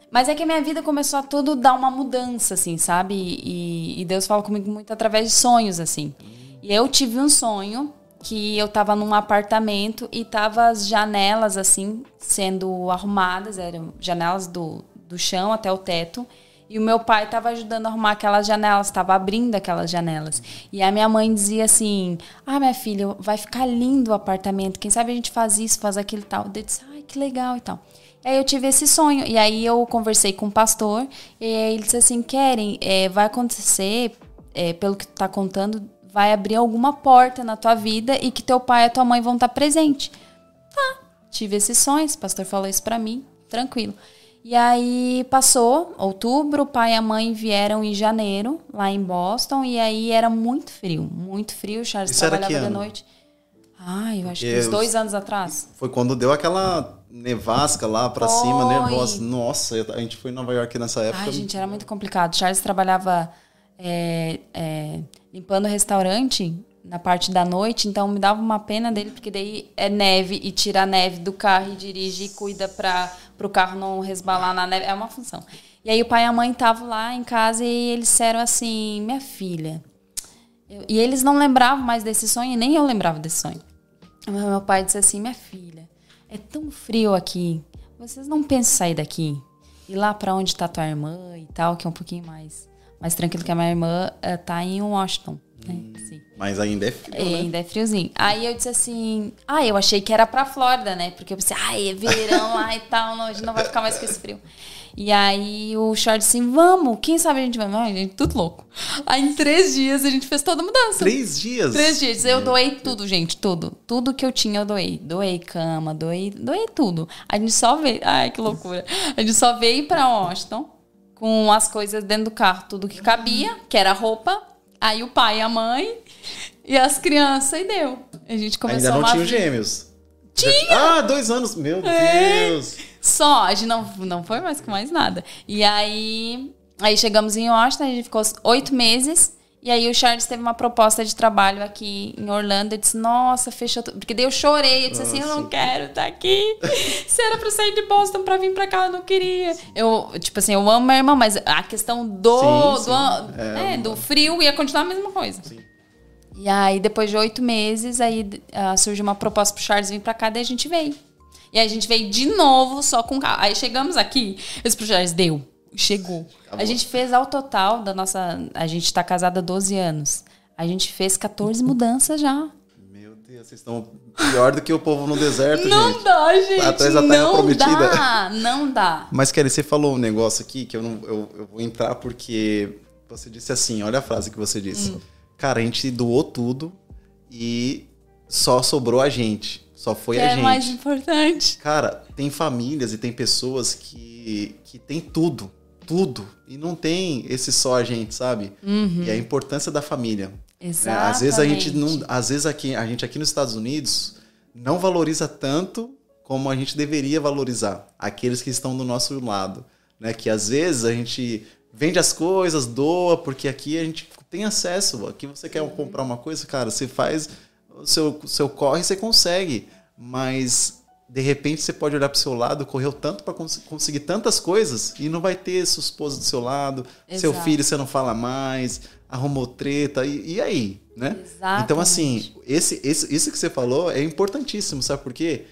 Mas é que a minha vida começou a tudo dar uma mudança, assim, sabe? E, e Deus fala comigo muito através de sonhos, assim. E eu tive um sonho que eu tava num apartamento e tava as janelas, assim, sendo arrumadas, eram janelas do, do chão até o teto. E o meu pai estava ajudando a arrumar aquelas janelas, estava abrindo aquelas janelas. E a minha mãe dizia assim: Ah, minha filha, vai ficar lindo o apartamento. Quem sabe a gente faz isso, faz aquilo e tal. Eu disse: Ai, que legal e tal. E aí eu tive esse sonho. E aí eu conversei com o pastor. E ele disse assim: Querem, é, vai acontecer, é, pelo que tu tá contando, vai abrir alguma porta na tua vida e que teu pai e tua mãe vão estar presentes. Tá, tive esses sonhos, o pastor falou isso pra mim, tranquilo. E aí passou outubro, o pai e a mãe vieram em janeiro, lá em Boston, e aí era muito frio, muito frio, o Charles Isso era trabalhava de ano? noite. Ah, eu acho que uns dois anos atrás. Foi quando deu aquela nevasca lá pra Foi. cima, nervosa. Nossa, a gente foi em Nova York nessa época. Ai, gente, era muito complicado. Charles trabalhava é, é, limpando restaurante na parte da noite, então me dava uma pena dele, porque daí é neve e tira a neve do carro e dirige e cuida para o carro não resbalar na neve. É uma função. E aí o pai e a mãe estavam lá em casa e eles disseram assim, minha filha. eu- e eles não lembravam mais desse sonho, e nem eu lembrava desse sonho. Meu pai disse assim: Minha filha, é tão frio aqui. Vocês não pensam em sair daqui? Ir lá pra onde tá tua irmã e tal, que é um pouquinho mais, mais tranquilo que a minha irmã eh, tá em Washington, né? Sim. Mas ainda é frio, É, né? ainda é friozinho. Aí eu disse assim: Ah, eu achei que era pra Flórida, né? Porque eu pensei, ai, é verão lá e tal, não, a gente não vai ficar mais com esse frio. E aí o Short assim, vamos, quem sabe a gente vai. Ai, gente, tudo louco. Aí em três dias a gente fez toda a mudança. Três dias? Três dias. Eu doei tudo, gente, tudo. Tudo que eu tinha eu doei. Doei cama, doei, doei tudo. A gente só veio. Ai, que loucura. A gente só veio pra Washington com as coisas dentro do carro, tudo que cabia, que era roupa. Aí o pai, a mãe e as crianças, e deu. A gente começou Ainda não uma tinha vida. gêmeos. Tinha! Ah, dois anos. Meu É. Deus! Só, a gente não, não foi mais com mais nada. E aí, aí chegamos em Washington, a gente ficou oito meses. E aí o Charles teve uma proposta de trabalho aqui em Orlando. Eu disse, nossa, fechou tudo. Porque daí eu chorei. Eu disse assim, eu não quero estar aqui. Se era pra sair de Boston pra vir pra cá, eu não queria. Eu, tipo assim, eu amo minha irmã, mas a questão do, Sim, sim. do, É, é, do frio ia continuar a mesma coisa. Sim. E aí, depois de oito meses, aí ah, surgiu uma proposta pro Charles vir pra cá, daí a gente veio. E aí a gente veio de novo, só com carro. Aí chegamos aqui, eu disse pro Charles, deu, chegou. A gente fez ao total da nossa... A gente tá casada há 12 anos. A gente fez 14 mudanças já. Meu Deus, vocês estão pior do que o povo no deserto, Não gente. dá, gente. Atrás da terra não prometida. dá, não dá. Mas, Kelly, você falou um negócio aqui que eu, não, eu, eu vou entrar porque você disse assim, olha a frase que você disse. Hum. Cara, a gente doou tudo e só sobrou a gente. Só foi Que a é gente. mais importante. Cara, tem famílias e tem pessoas que, que tem tudo, tudo. E não tem esse só a gente, sabe? E a importância da família. né? Exatamente. Às vezes a gente não. Às vezes aqui, a gente aqui nos Estados Unidos não valoriza tanto como a gente deveria valorizar aqueles que estão do nosso lado. Né? Que às vezes a gente vende as coisas, doa, porque aqui a gente tem acesso. Aqui você quer comprar uma coisa, cara, você faz o seu, seu corre, você consegue. Mas de repente você pode olhar para o seu lado, correu tanto para conseguir tantas coisas e não vai ter sua esposa do seu lado, seu Exato. filho você não fala mais, arrumou treta, e, e aí? Né? Exatamente. Então, assim, esse, esse, isso que você falou é importantíssimo, sabe por quê?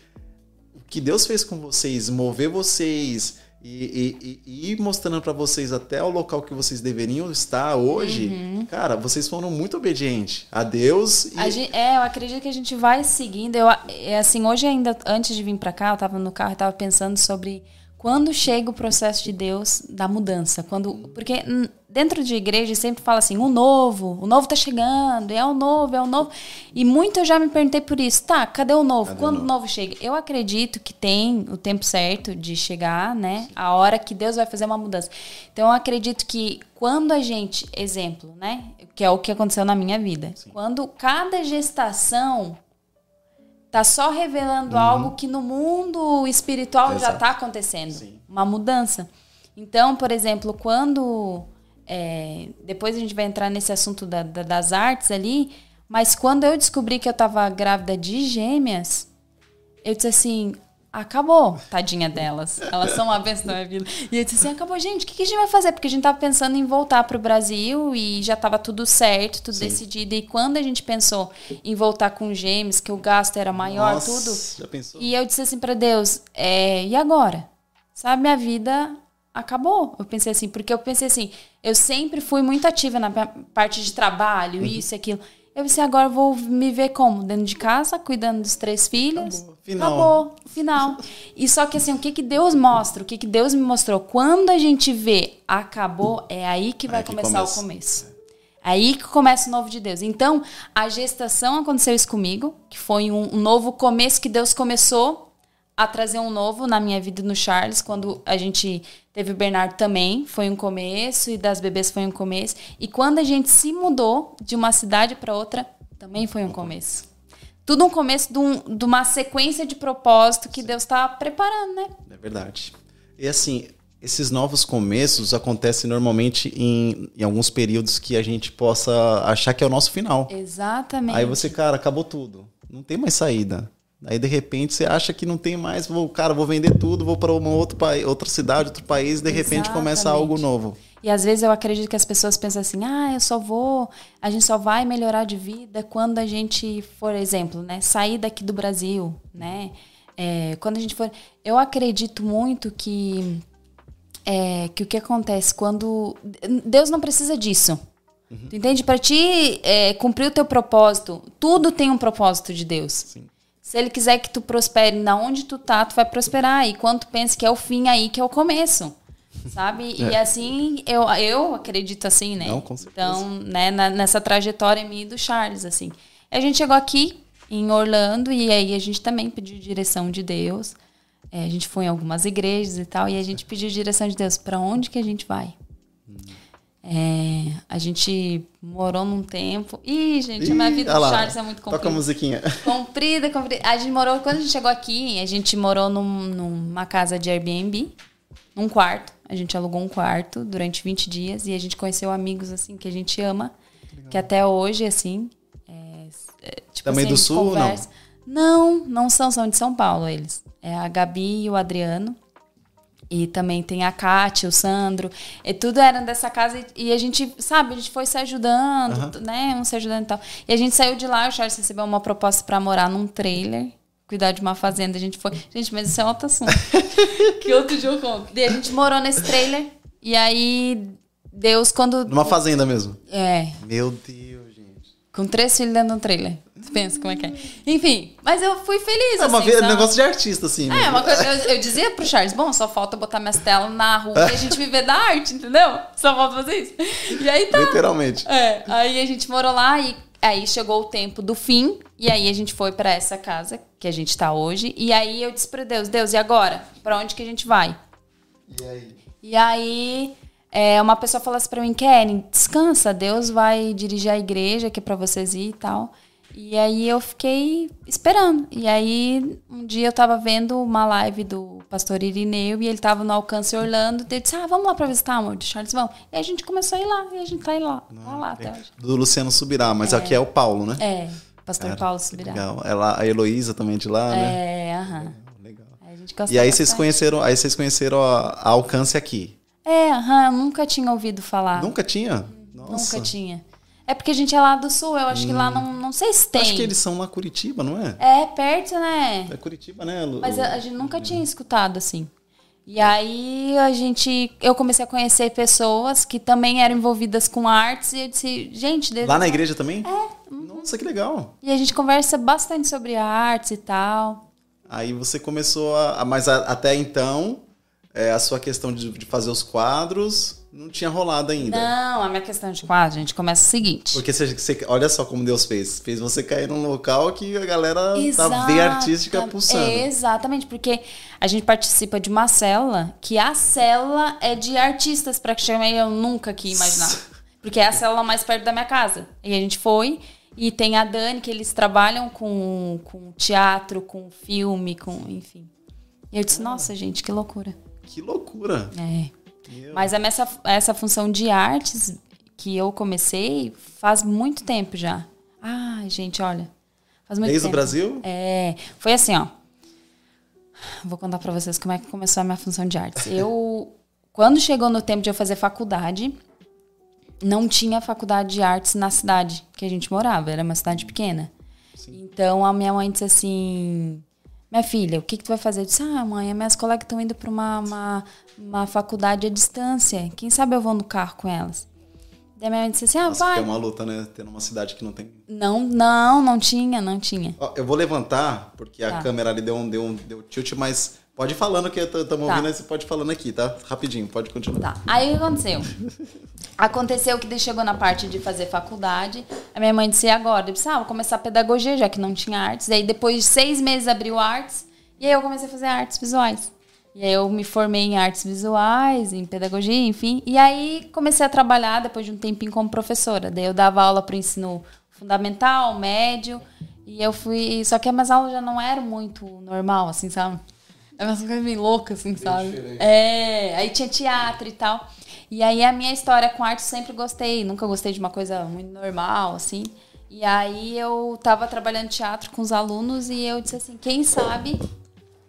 O que Deus fez com vocês, mover vocês e, e- e- mostrando para vocês até o local que vocês deveriam estar hoje, cara, vocês foram muito obedientes a Deus e A gen- é, eu acredito que a gente vai seguindo. Eu, é assim, hoje ainda, antes de vir pra cá, eu tava no carro e tava pensando sobre quando chega o processo de Deus da mudança. Quando, porque dentro de igreja sempre fala assim, o novo, o novo tá chegando, é o novo, é o novo. E muito eu já me perguntei por isso. Tá, cadê o novo? Cadê quando novo? o novo chega? Eu acredito que tem o tempo certo de chegar, né? A hora que Deus vai fazer uma mudança. Então eu acredito que quando a gente, exemplo, né? Que é o que aconteceu na minha vida. Quando cada gestação tá só revelando algo que no mundo espiritual já Exato. tá acontecendo. Sim. Uma mudança. Então, por exemplo, quando. É, depois a gente vai entrar nesse assunto da- da- das artes ali, mas quando eu descobri que eu tava grávida de gêmeas, eu disse assim. Acabou, tadinha delas. Elas são uma bênção na minha vida. E eu disse assim: acabou, gente, o que, que a gente vai fazer? Porque a gente tava pensando em voltar pro Brasil e já tava tudo certo, tudo decidido. E quando a gente pensou em voltar com gêmeos, que o gasto era maior, Nossa, tudo, Já pensou? e eu disse assim pra Deus, é, e agora? Sabe, minha vida acabou. Eu pensei assim, porque eu pensei assim, eu sempre fui muito ativa na pa- parte de trabalho, Uhum. isso, aquilo. Eu pensei, agora eu vou me ver como? Dentro de casa, cuidando dos três filhos. Acabou. Final. Acabou. Final. E só que assim, o que, que Deus mostra? O que, que Deus me mostrou? Quando a gente vê acabou, é aí que vai Aí que começar começa. o começo. Aí que começa o novo de Deus. Então, a gestação aconteceu isso comigo, que foi um, um novo começo que Deus começou a trazer um novo na minha vida no Charles, quando a gente teve o Bernardo também, foi um começo, e das bebês foi um começo. E quando a gente se mudou de uma cidade para outra, também foi um começo. tudo um começo de, um- de uma sequência de propósito que Deus está preparando, né? É verdade. E assim, esses novos começos acontecem normalmente em, em alguns períodos que a gente possa achar que é o nosso final. Exatamente. Aí você, cara, acabou tudo. Não tem mais saída. Aí de repente você acha que não tem mais, vou, cara, vou vender tudo, vou para uma outro país, outra cidade, outro país, de repente começa Exatamente. algo novo. E às vezes eu acredito que as pessoas pensam assim, ah, eu só vou, a gente só vai melhorar de vida quando a gente, por exemplo, né, sair daqui do Brasil, né? É, quando a gente for, eu acredito muito que é, que o que acontece quando Deus não precisa disso. Tu entende? Para ti é, cumprir o teu propósito, tudo tem um propósito de Deus. Se ele quiser que tu prospere na onde tu tá, tu vai prosperar. E quando tu pensa que é o fim, aí que é o começo. Sabe? E assim, eu, eu acredito assim, né? Não, com certeza. Então, né, na- nessa trajetória minha e do Charles, assim. A gente chegou aqui em Orlando e aí a gente também pediu direção de Deus. É, a gente foi em algumas igrejas e tal, e a gente pediu direção de Deus. Para onde que a gente vai? É, a gente morou num tempo. Ih, gente, a minha Ih, vida do lá, Charles é muito Toca a comprida. musiquinha. Comprida, comprida. A gente morou, quando a gente chegou aqui, a gente morou num- numa casa de Airbnb, num quarto. A gente alugou um quarto durante 20 dias e a gente conheceu amigos, assim, que a gente ama, que até hoje, assim. É, é, tipo Também assim, do Sul ou não? conversa. Não, não são, são de São Paulo eles. É a Gabi e o Adriano. E também tem a Kátia, o Sandro. E tudo era dessa casa e, a gente, sabe, a gente foi se ajudando, né? Um se ajudando e tal. E a gente saiu de lá, o Charles recebeu uma proposta pra morar num trailer, cuidar de uma fazenda. A gente foi. Gente, mas isso é outro assunto. que outro dia eu conto. E a gente morou nesse trailer. E aí, Deus, quando. Numa fazenda mesmo. É, Meu Deus, gente. com três filhos dentro de um trailer. Pensa como é que é. Enfim, mas eu fui feliz. É uma assim, ve- sabe? negócio de artista, assim. É, né? uma coisa, eu, eu dizia pro Charles, bom, só falta botar minhas telas na rua e a gente viver da arte, entendeu? Só falta fazer isso. E aí tá. Literalmente. É, aí a gente morou lá e aí chegou o tempo do fim e aí a gente foi pra essa casa que a gente tá hoje e aí eu disse pra Deus, Deus, e agora? Pra onde que a gente vai? E aí? E aí é, uma pessoa falou assim pra mim, Karen, descansa, Deus vai dirigir a igreja que é pra vocês ir e tal. E aí eu fiquei esperando. E aí um dia eu tava vendo uma live do pastor Irineu e ele tava no Alcance Orlando. E eu disse, ah, vamos lá pra visitar, amor, de Charles, vamos. E a gente começou a ir lá, e a gente tá aí lá, tá lá até hoje. Do Luciano Subirá, mas aqui é o Paulo, né? É, pastor Cara, Paulo Subirá. Legal. Ela, a Heloísa também de lá, né? É, aham. Legal. E aí vocês conheceram, aí vocês conheceram a, a alcance aqui. É, aham, eu nunca tinha ouvido falar. Nunca tinha? Nossa. Nunca tinha. É porque a gente é lá do sul, eu acho que lá não, não sei se tem. Acho que eles são lá Curitiba, não é? É perto, né? É Curitiba, né? Lu? Mas a, a gente nunca tinha escutado assim. E aí a gente, eu comecei a conhecer pessoas que também eram envolvidas com artes e eu disse, gente, Deus Lá na igreja também? É. Nossa, que legal. E a gente conversa bastante sobre artes e tal. Aí você começou a. a- Mas a- até então, é, a sua questão de, de fazer os quadros não tinha rolado ainda. Não, a minha questão de quadro, a gente começa o seguinte. Porque você, você- olha só como Deus fez. Fez você cair num local que a galera tá Exata- bem artística pulsando. Exatamente, porque a gente participa de uma célula que a célula é de artistas, praticamente eu nunca que imaginar. Porque é a célula mais perto da minha casa. E a gente foi e tem a Dani, que eles trabalham com, com teatro, com filme, com enfim. E eu disse, nossa, gente, que loucura. Que loucura. É. Meu. Mas a essa, essa função de artes que eu comecei faz muito tempo já. Ai, gente, olha. Faz muito Desde o tempo. Brasil? É, foi assim, ó. Vou contar pra vocês como é que começou a minha função de artes. Eu, quando chegou no tempo de eu fazer faculdade, não tinha faculdade de artes na cidade que a gente morava, era uma cidade pequena. Então a minha mãe disse assim: Minha filha, o que, que tu vai fazer? Eu disse: Ah, mãe, as minhas colegas estão indo para uma, uma, uma faculdade à distância. Quem sabe eu vou no carro com elas. Daí minha mãe disse assim: Ah, Nossa, vai. é uma luta, né? Ter numa cidade que não tem. Não, não, não tinha, não tinha. Ó, eu vou levantar, porque a Tá. câmera ali deu um, deu um deu tilt, mas pode ir falando que estamos Tá. ouvindo, você pode ir falando aqui, tá? Rapidinho, pode continuar. Tá. Aí o que aconteceu? Aconteceu que chegou na parte de fazer faculdade. A minha mãe disse, agora? Eu disse, ah, vou começar pedagogia, já que não tinha artes. Aí depois de seis meses abriu artes. E aí eu comecei a fazer artes visuais. E aí eu me formei em artes visuais, em pedagogia, enfim. E aí comecei a trabalhar depois de um tempinho como professora. Daí eu dava aula para o ensino fundamental, médio. E eu fui. Só que as minhas aulas já não eram muito normal, assim, sabe? Era umas coisas meio loucas, assim, sabe? diferente. É, aí tinha teatro e tal. E aí a minha história com arte sempre gostei. Nunca gostei de uma coisa muito normal, assim. E aí eu tava trabalhando teatro com os alunos e eu disse assim, quem sabe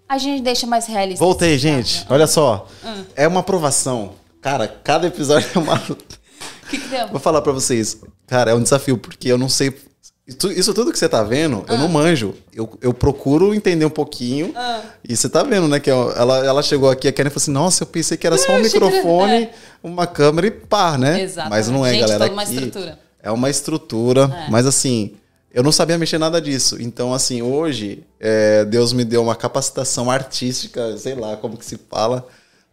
a gente deixa mais realista. Voltei, gente. Olha só. Ah. É uma aprovação. Cara, cada episódio é uma. O que que deu? Vou falar pra vocês. Cara, é um desafio, porque eu não sei. Isso, isso tudo que você tá vendo, eu não manjo. Eu, eu procuro entender um pouquinho. Ah. E você tá vendo, né? Que ó, ela, ela chegou aqui, a Karen falou assim: Nossa, eu pensei que era só um microfone, é. uma câmera e pá, né? Exatamente. Mas não é, Gente, galera. toda uma estrutura. É uma estrutura. É. Mas assim, eu não sabia mexer nada disso. Então, assim, hoje, é, Deus me deu uma capacitação artística, sei lá como que se fala,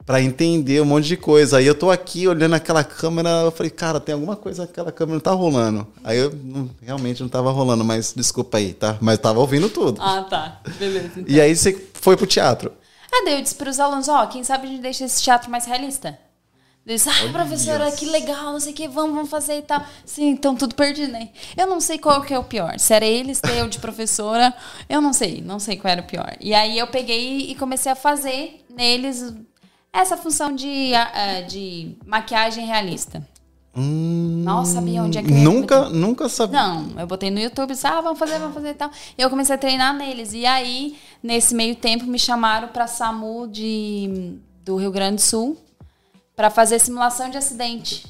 pra entender um monte de coisa. Aí eu tô aqui olhando aquela câmera, eu falei, cara, tem alguma coisa aquela câmera não tá rolando. Aí eu não- realmente não tava rolando, mas desculpa aí, tá? Mas tava ouvindo tudo. Ah, tá. Beleza. então. E aí você foi pro teatro. Ah, daí eu disse pros alunos, ó, quem sabe a gente deixa esse teatro mais realista. Eles, ah, professora, que legal, não sei o que, vamos, vamos fazer e tal. Sim, então tudo perdido, né? Eu não sei qual que é o pior. Se era eles ter eu de professora, eu não sei, não sei qual era o pior. E aí eu peguei e comecei a fazer neles essa função de, ah, de maquiagem realista. Hum, Mal sabia onde é que eu ia Nunca, nunca sabia. não, eu botei no YouTube, disse, ah, vamos fazer, vamos fazer e tal. E eu comecei a treinar neles. E aí, nesse meio tempo, me chamaram pra SAMU de, do Rio Grande do Sul pra fazer simulação de acidente.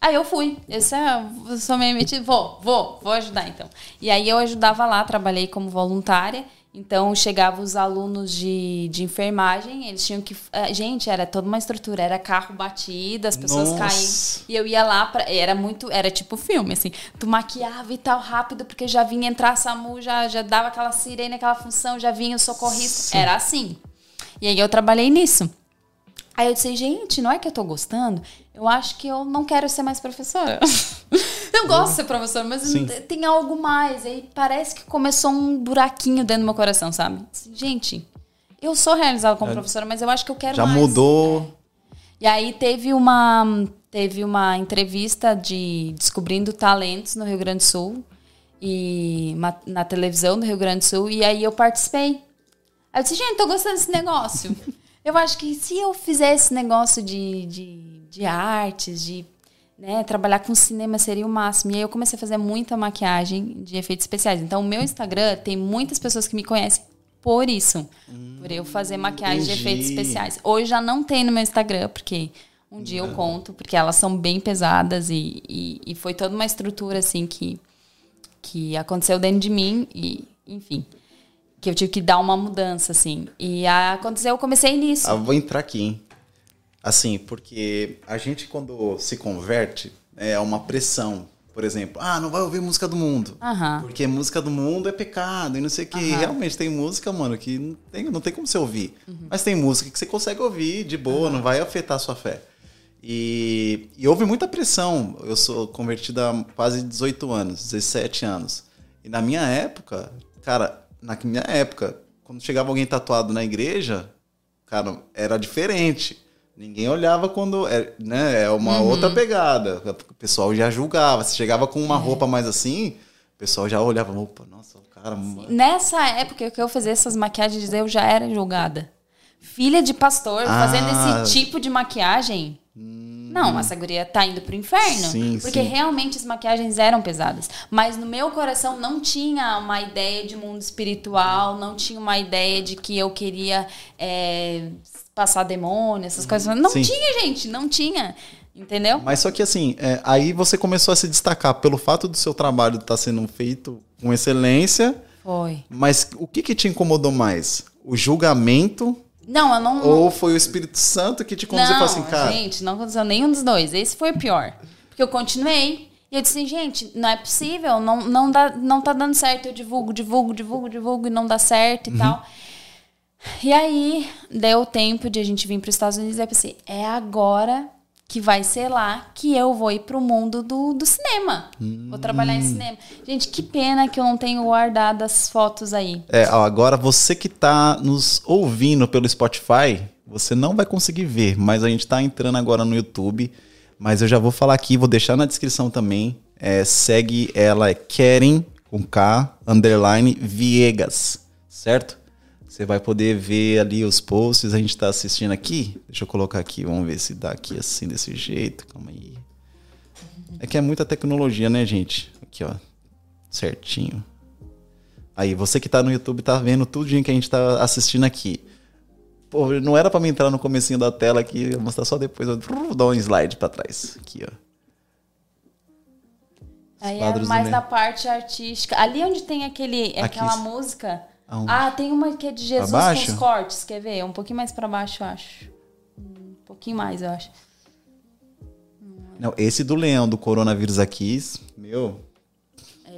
Aí eu fui. Esse é, eu sou meio metido. Vou, vou, vou ajudar então. E aí eu ajudava lá, trabalhei como voluntária. Então chegavam os alunos de, de enfermagem, eles tinham que. eh, Gente, era toda uma estrutura, era carro batido, as pessoas Nossa. caíam. E eu ia lá pra. Era muito. Era tipo filme, assim. Tu maquiava e tal rápido, porque já vinha entrar a SAMU, já, já dava aquela sirene, aquela função, já vinha o socorrista. Era assim. E aí eu trabalhei nisso. Aí eu disse, gente, não é que eu tô gostando? Eu acho que eu não quero ser mais professora. eu gosto de ser professora, mas Sim. tem algo mais. Aí parece que começou um buraquinho dentro do meu coração, sabe? Gente, eu sou realizada como professora, mas eu acho que eu quero Já mais. mudou. E aí teve uma teve uma entrevista de descobrindo talentos no Rio Grande do Sul e na televisão do Rio Grande do Sul e aí eu participei. Aí eu disse, gente, tô gostando desse negócio. eu acho que se eu fizer esse negócio de, de, de artes, de né, trabalhar com cinema seria o máximo. E aí eu comecei a fazer muita maquiagem de efeitos especiais. Então o meu Instagram tem muitas pessoas que me conhecem por isso. por eu fazer maquiagem de entendi. efeitos especiais. Hoje já não tem no meu Instagram, porque um dia eu conto, porque elas são bem pesadas e, e, e foi toda uma estrutura assim que, que aconteceu dentro de mim e, enfim, que eu tive que dar uma mudança assim. E aconteceu, eu comecei nisso. Ah, vou entrar aqui, hein? Assim, porque a gente quando se converte é uma pressão. Por exemplo, ah, não vai ouvir música do mundo. Aham. Porque música do mundo é pecado e não sei o que. Aham. Realmente tem música, mano, que não tem, não tem como você ouvir. Uhum. Mas tem música que você consegue ouvir de boa, não vai afetar a sua fé. E, e houve muita pressão. Eu sou convertido há quase 18 anos, 17 anos. E na minha época, cara, na minha época, quando chegava alguém tatuado na igreja, cara, era diferente. Ninguém olhava quando. É, né, é uma outra pegada. O pessoal já julgava. Se chegava com uma roupa mais assim, o pessoal já olhava, opa, nossa, o cara. mano." Nessa época que eu fazia essas maquiagens, eu já era julgada. Filha de pastor, Ah. fazendo esse tipo de maquiagem. Não, essa guria tá indo pro inferno. Sim, porque sim. realmente as maquiagens eram pesadas. Mas no meu coração não tinha uma ideia de mundo espiritual, não tinha uma ideia de que eu queria é, passar demônio, essas coisas. Não Sim. tinha, gente, não tinha. Entendeu? Mas só que assim, é, aí você começou a se destacar pelo fato do seu trabalho estar sendo feito com excelência. Foi. Mas o que, que te incomodou mais? O julgamento Não, eu não. ou foi o Espírito Santo que te conduziu falou assim, cara? gente, não aconteceu nenhum dos dois. Esse foi o pior. Porque eu continuei. E eu disse, gente, não é possível, não, não, dá, não tá dando certo. Eu divulgo, divulgo, divulgo, divulgo e não dá certo Uhum. e tal. E aí, deu tempo de a gente vir para os Estados Unidos e eu pensei, é agora que vai ser lá que eu vou ir pro mundo do, do cinema. Vou trabalhar Hum. em cinema. Gente, que pena que eu não tenho guardado as fotos aí. É, ó, agora você que tá nos ouvindo pelo Spotify, você não vai conseguir ver, mas a gente tá entrando agora no YouTube. Mas eu já vou falar aqui, vou deixar na descrição também. É, segue ela, é Keren com K, underline, Viegas, certo? Você vai poder ver ali os posts, a gente tá assistindo aqui. Deixa eu colocar aqui, vamos ver se dá aqui assim, desse jeito. Calma aí. É que é muita tecnologia, né, gente? Aqui, ó. Certinho. Aí, você que tá no YouTube tá vendo tudo que a gente tá assistindo aqui. Pô, não era para me entrar no comecinho da tela aqui, vou mostrar só depois. Eu vou dar um slide para trás. Aqui, ó. Aí é mais na parte artística. Ali onde tem aquele, aquela música. Aonde? Ah, tem uma que é de Jesus com os cortes. Quer ver? Um pouquinho mais para baixo, eu acho. Um pouquinho mais, eu acho. Não, esse do leão do coronavírus aqui, meu.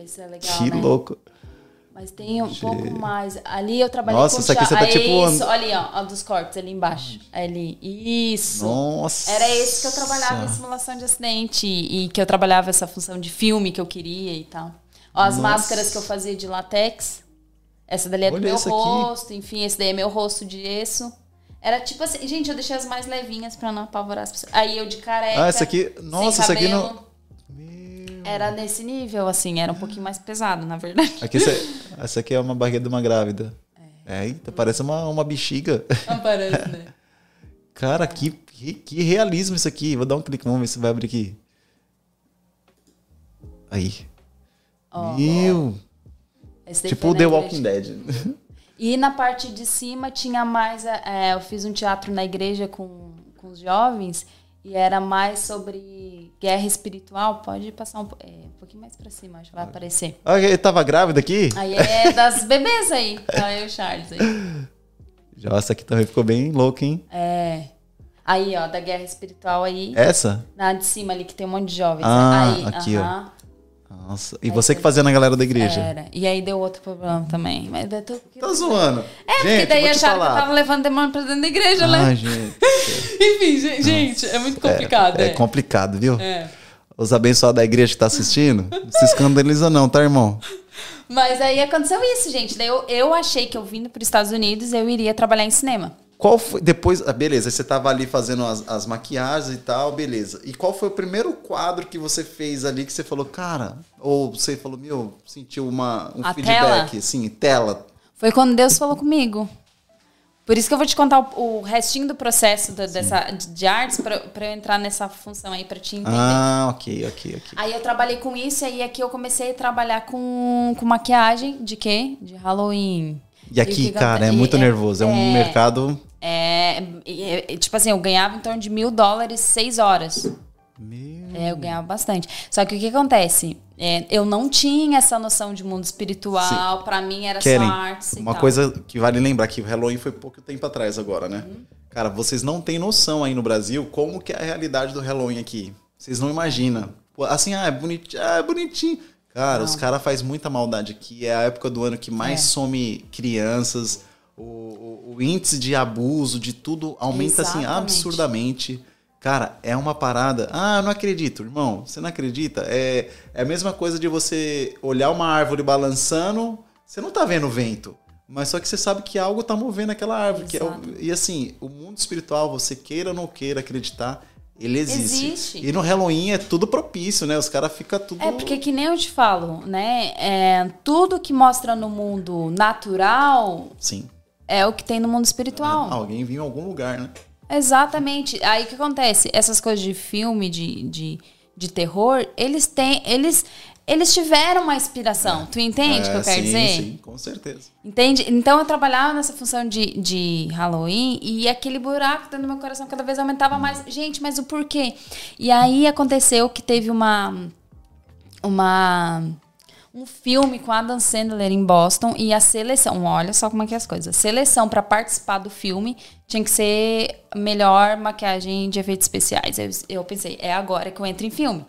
Esse é legal. Que né? louco. Mas tem um che... pouco mais. Ali eu trabalhei Nossa, com isso aqui você tá tipo. Isso, olha aí, ó, dos cortes ali embaixo. Ali. Isso. Nossa. Era esse que eu trabalhava em simulação de acidente. E que eu trabalhava essa função de filme que eu queria e tal. Ó, as Nossa. máscaras que eu fazia de latex. Essa dali é do meu rosto, aqui. enfim, esse daí é meu rosto de gesso. Era tipo assim, gente, eu deixei as mais levinhas pra não apavorar as pessoas. Aí eu de careca. Ah, essa aqui. Nossa, essa aqui não. Era nesse nível, assim, era um pouquinho mais pesado, na verdade. Aqui, essa aqui é uma barriga de uma grávida. É, eita, parece uma, uma bexiga. Não parece, né? Cara, que, que, que, realismo isso aqui. Vou dar um clique, vamos ver se vai abrir aqui. Aí. Oh, Meu! Tipo The Walking Dead. E na parte de cima tinha mais. É, eu fiz um teatro na igreja com, com os jovens e era mais sobre guerra espiritual. Pode passar um, é, um pouquinho mais pra cima, acho que vai aparecer. Ah, ele tava grávida aqui? Aí é das bebês aí. Tá eu e o Charles aí. Já essa aqui também ficou bem louca, hein? É. Aí, ó, da guerra espiritual aí. Essa? Na de cima ali, que tem um monte de jovens. Ah, aí, aqui, uh -huh. ó. Nossa, e você que fazia na galera da igreja? Era. E aí deu outro problema também. Mas eu tô... Tá zoando. É, gente, porque daí acharam falar. que eu tava levando demônio pra dentro da igreja, né? Ai, gente. Enfim, gente, é muito complicado. É, é. é complicado, viu? É. Os abençoados da igreja que tá assistindo, não se escandaliza não, tá, irmão? Mas aí aconteceu isso, gente. Daí eu, eu achei que eu vindo para os Estados Unidos eu iria trabalhar em cinema. Qual foi, depois, ah, beleza, você tava ali fazendo as, as, maquiagens e tal, beleza. E qual foi o primeiro quadro que você fez ali que você falou, cara, ou você falou, meu, sentiu uma, um A feedback, tela? assim, tela? Foi quando Deus falou comigo. Por isso que eu vou te contar o, o restinho do processo do, dessa, de artes para eu entrar nessa função aí para te entender. Ah, ok, ok, ok. Aí eu trabalhei com isso e aí aqui eu comecei a trabalhar com, com maquiagem de quê? De Halloween. E aqui, e cara, é muito é, nervoso. É, um é, mercado. É, é, Tipo assim, eu ganhava em torno de mil dólares seis horas. Meu. É, eu ganhava bastante. Só que o que acontece? É, eu não tinha essa noção de mundo espiritual. Para mim era Querem. só artes. Uma coisa que vale lembrar que o Halloween foi pouco tempo atrás agora, né? Uhum. Cara, vocês não têm noção aí no Brasil como que é a realidade do Halloween aqui. Vocês não imaginam. Assim, ah, é bonitinho. Ah, é bonitinho. Cara, Não. os caras fazem muita maldade aqui. É a época do ano que mais é. some crianças. O, o, índice de abuso, de tudo, aumenta assim, Exatamente. assim absurdamente. Cara, é uma parada. Ah, não acredito, irmão. Você não acredita? É, é a mesma coisa de você olhar uma árvore balançando. Você não tá vendo o vento. Mas só que você sabe que algo tá movendo aquela árvore. É e assim, o mundo espiritual, você queira ou não queira acreditar, ele existe. existe. E no Halloween é tudo propício, né? Os caras ficam tudo. É, porque que nem eu te falo, né? É, tudo que mostra no mundo natural. Sim. É o que tem no mundo espiritual. É, alguém viu em algum lugar, né? Exatamente. Aí o que acontece? Essas coisas de filme, de, de, de terror, eles têm. Eles, eles tiveram uma inspiração. É. Tu entende o é, que eu quero sim, dizer? Sim, com certeza. Entende? Então eu trabalhava nessa função de, de Halloween e aquele buraco dentro do meu coração cada vez aumentava mais. Gente, mas o porquê? E aí aconteceu que teve uma. Uma um filme com Adam Sandler em Boston e a seleção, olha só como é que é as coisas. A seleção para participar do filme tinha que ser melhor maquiagem de efeitos especiais. Eu, eu pensei, é agora que eu entro em filme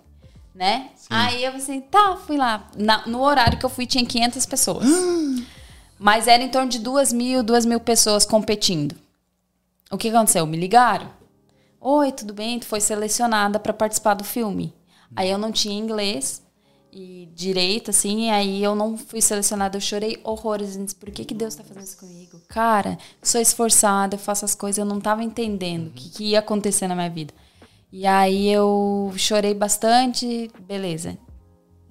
né? Sim. Aí eu pensei, tá, fui lá. Na, no horário que eu fui, tinha 500 pessoas. Mas era em torno de duas mil, duas mil pessoas competindo. O que aconteceu? Me ligaram. Oi, tudo bem? Tu foi selecionada para participar do filme. Aí eu não tinha inglês e direito, assim, e aí eu não fui selecionada. Eu chorei horrores. disse, por que, que Deus tá fazendo isso comigo? Cara, sou esforçada, eu faço as coisas, eu não tava entendendo o que, que ia acontecer na minha vida. E aí eu chorei bastante, beleza.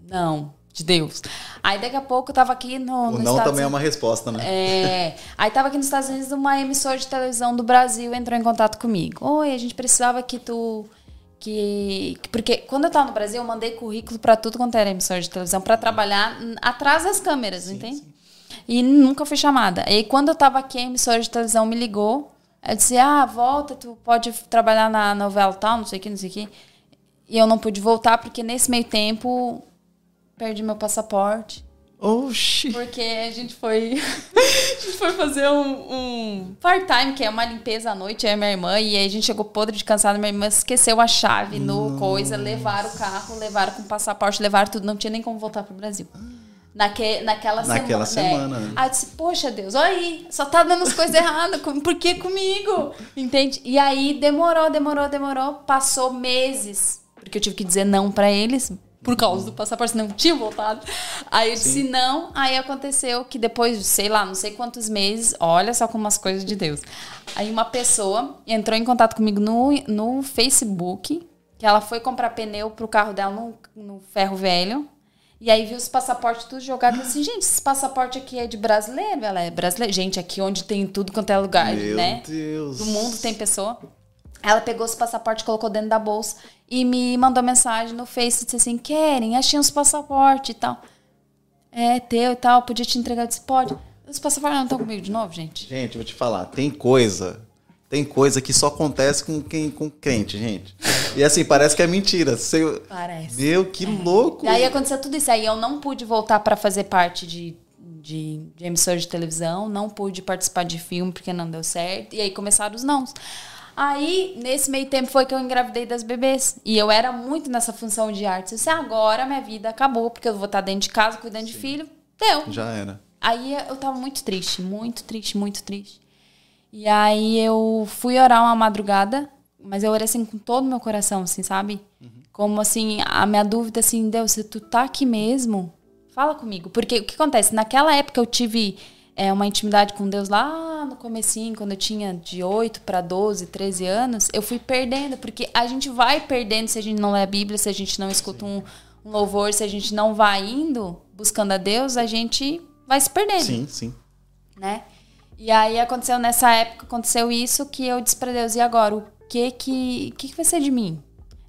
Não, de Deus. Aí daqui a pouco eu tava aqui no. O não Estados também é uma resposta, né? é. Aí tava aqui nos Estados Unidos, uma emissora de televisão do Brasil entrou em contato comigo. Oi, a gente precisava que tu. Que, que- porque quando eu tava no Brasil, eu mandei currículo pra tudo quanto era emissora de televisão pra trabalhar n- atrás das câmeras, entende? E nunca fui chamada. E quando eu tava aqui, a emissora de televisão me ligou. Eu disse: Ah, volta, tu pode trabalhar na novela tal, não sei o que, não sei o que. E eu não pude voltar porque nesse meio tempo perdi meu passaporte. Oxi. Porque a gente foi. a gente foi fazer um, um part-time, que é uma limpeza à noite, eu e minha irmã, e aí a gente chegou podre de cansado, minha irmã esqueceu a chave no coisa, levaram o carro, levaram com o passaporte, levaram tudo, não tinha nem como voltar pro Brasil. Naque, naquela, Naquela semana, né? Aí eu disse, poxa Deus, olha aí, só tá dando as coisas erradas, por que comigo? Entende? E aí demorou, demorou, demorou, passou meses, porque eu tive que dizer não pra eles, por causa do passaporte, senão eu tinha voltado. Aí eu disse não, aí aconteceu que depois de, sei lá, não sei quantos meses, olha só como as coisas de Deus. Aí uma pessoa entrou em contato comigo no, no Facebook, que ela foi comprar pneu pro carro dela no, no ferro velho. E aí viu os passaportes tudo e falou assim, gente, esse passaporte aqui é de brasileiro? Ela é brasileira. Gente, aqui onde tem tudo quanto é lugar, Meu né? Deus. Do mundo tem pessoa. Ela pegou os passaportes, colocou dentro da bolsa e me mandou mensagem no Face, disse assim, querem, achei uns passaportes e tal. É, teu e tal, podia te entregar. Eu disse, pode. Os passaportes não estão comigo de novo, gente? Gente, vou te falar, tem coisa. Tem coisa que só acontece com quem com crente, gente. E assim, parece que é mentira. Você- Parece. Meu, que louco. E aí aconteceu tudo isso. Aí eu não pude voltar para fazer parte de, de, de emissora de televisão, não pude participar de filme porque não deu certo. E aí começaram os nãos. Aí, nesse meio tempo, foi que eu engravidei das bebês. E eu era muito nessa função de arte. Eu disse, agora minha vida acabou, porque eu vou estar dentro de casa cuidando de filho. Deu. Já era. Aí eu tava muito triste, muito triste, muito triste. E aí eu fui orar uma madrugada, mas eu orei assim com todo o meu coração, assim, sabe? Como assim, a minha dúvida assim, Deus, se tu tá aqui mesmo, fala comigo. Porque o que acontece? Naquela época eu tive é, uma intimidade com Deus lá no comecinho, quando eu tinha de 8 para 12, 13 anos, eu fui perdendo, porque a gente vai perdendo se a gente não lê a Bíblia, se a gente não escuta um, um louvor, se a gente não vai indo buscando a Deus, a gente vai se perdendo Sim, sim. né? E aí aconteceu nessa época, aconteceu isso que eu disse pra Deus, e agora, o que que, que, que vai ser de mim?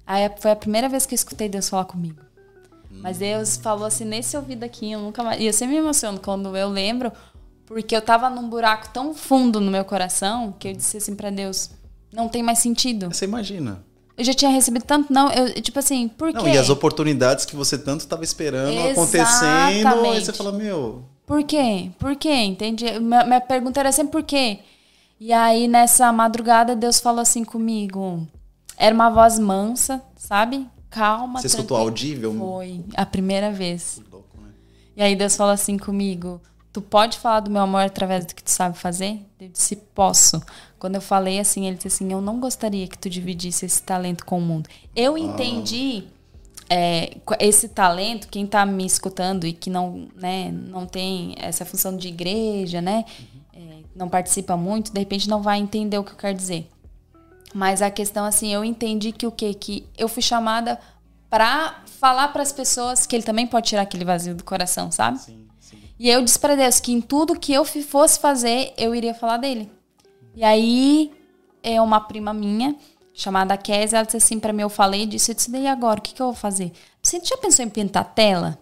Aí foi a primeira vez que eu escutei Deus falar comigo. Mas Deus falou assim, nesse ouvido aqui, eu nunca mais... E eu sempre me emociono quando eu lembro, porque eu tava num buraco tão fundo no meu coração, que eu disse assim pra Deus, não tem mais sentido. Você imagina. Eu já tinha recebido tanto não, eu, tipo assim, por quê? Não, e as oportunidades que você tanto estava esperando acontecendo, aí Exatamente. você fala, meu, Por quê? Por quê? Entende? Minha, minha pergunta era sempre por quê? E aí, nessa madrugada, Deus falou assim comigo. Era uma voz mansa, sabe? Calma, Você escutou audível? Foi, a primeira vez. louco, né? E aí Deus falou assim comigo: Tu pode falar do meu amor através do que tu sabe fazer? Eu disse: Posso. Quando eu falei assim, ele disse assim: Eu não gostaria que tu dividisse esse talento com o mundo. Eu entendi é, esse talento, quem tá me escutando e que não, né, não tem essa função de igreja, né? é, não participa muito, de repente não vai entender o que eu quero dizer. Mas a questão assim, eu entendi que o quê? Que eu fui chamada pra falar para as pessoas que ele também pode tirar aquele vazio do coração, sabe? Sim. E eu disse pra Deus que em tudo que eu fosse fazer, eu iria falar dele. E aí, é uma prima minha, chamada Kézia, ela disse assim pra mim, eu falei disso, eu disse, daí agora, o que, que eu vou fazer? Você já pensou em pintar tela?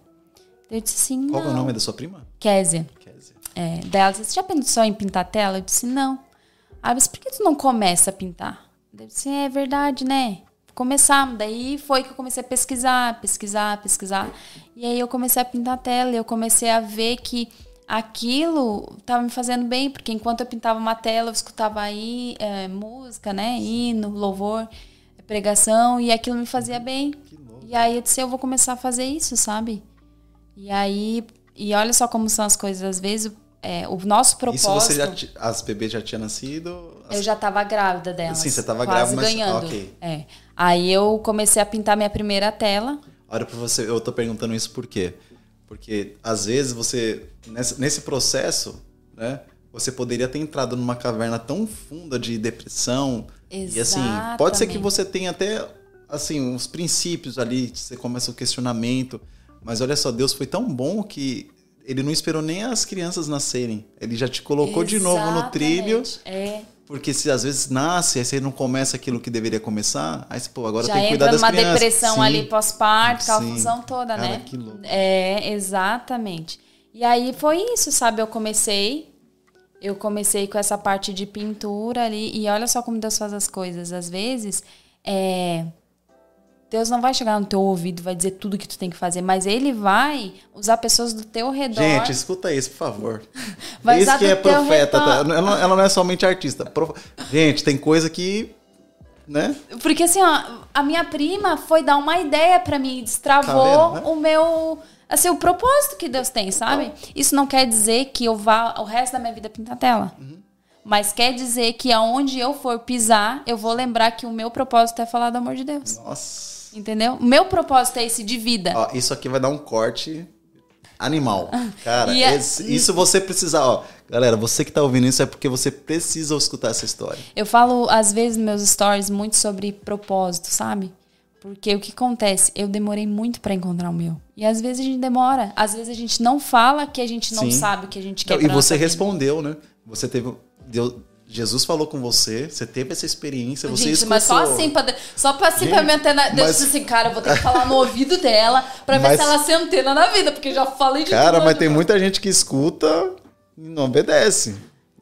Eu disse assim, Qual é o nome da sua prima? Kézia. Kézia. É, daí ela disse, você já pensou em pintar tela? Eu disse, não. Aí eu disse, por que tu não começa a pintar? Eu disse, é verdade, né? Começar. Daí foi que eu comecei a pesquisar, pesquisar, pesquisar. E aí eu comecei a pintar tela e eu comecei a ver que aquilo estava me fazendo bem, porque enquanto eu pintava uma tela, eu escutava aí é, música, né? Hino, louvor, pregação, e aquilo me fazia bem. E aí eu disse, eu vou começar a fazer isso, sabe? E aí, e olha só como são as coisas, às vezes é, o nosso propósito. Isso você já as bebês já tinham nascido? As- Eu já tava grávida delas. Sim, você tava quase grávida, mas- ganhando. ok. É. Aí eu comecei a pintar minha primeira tela. Olha pra você, eu tô perguntando isso por quê? Porque às vezes você nesse, nesse processo, né, você poderia ter entrado numa caverna tão funda de depressão e assim, pode ser que Exatamente. você tenha até assim uns princípios ali, você começa o questionamento, Mas olha só, Deus foi tão bom que ele não esperou nem as crianças nascerem. Ele já te colocou de novo no trilho. Exatamente. É. Porque se às vezes nasce, aí você não começa aquilo que deveria começar, aí você, pô, agora Já tem que cuidar entra das numa crianças. depressão Sim. ali pós-parto, aquela função toda, Cara, né? que louco. É, exatamente. E aí foi isso, sabe? Eu comecei, eu comecei com essa parte de pintura ali, e olha só como Deus faz as coisas. Às vezes, é, Deus não vai chegar no teu ouvido e vai dizer tudo que tu tem que fazer, mas Ele vai usar pessoas do teu redor. Gente, escuta isso, por favor. Vai Isso que é profeta, tá? ela, ela não é somente artista. Prof- Gente, tem coisa que, né? Porque assim, ó, a minha prima foi dar uma ideia pra mim, destravou Tá vendo, né? o meu. Assim, o propósito que Deus tem, sabe? Isso não quer dizer que eu vá o resto da minha vida pintar tela. Uhum. Mas quer dizer que aonde eu for pisar, eu vou lembrar que o meu propósito é falar do amor de Deus. Nossa. Entendeu? Meu propósito é esse de vida. Ó, isso aqui vai dar um corte animal. Cara, a- esse- isso você precisa, ó. Galera, você que tá ouvindo isso é porque você precisa escutar essa história. Eu falo, às vezes, nos meus stories muito sobre propósito, sabe? Porque o que acontece? Eu demorei muito pra encontrar o meu. E às vezes a gente demora. Às vezes a gente não fala que a gente não Sim. sabe o que a gente quer Então, e você nossa vida. respondeu, né? Você teve. Deus, Jesus falou com você, você teve essa experiência, você Gente, escutou. mas só assim, pra, só pra, assim, Gente, pra antena. Deus mas- disse assim, cara, eu vou ter que falar no ouvido dela pra ver Mas- se ela se antena na vida, porque já falei de Cara, mas tem hoje. muita gente que escuta e não obedece.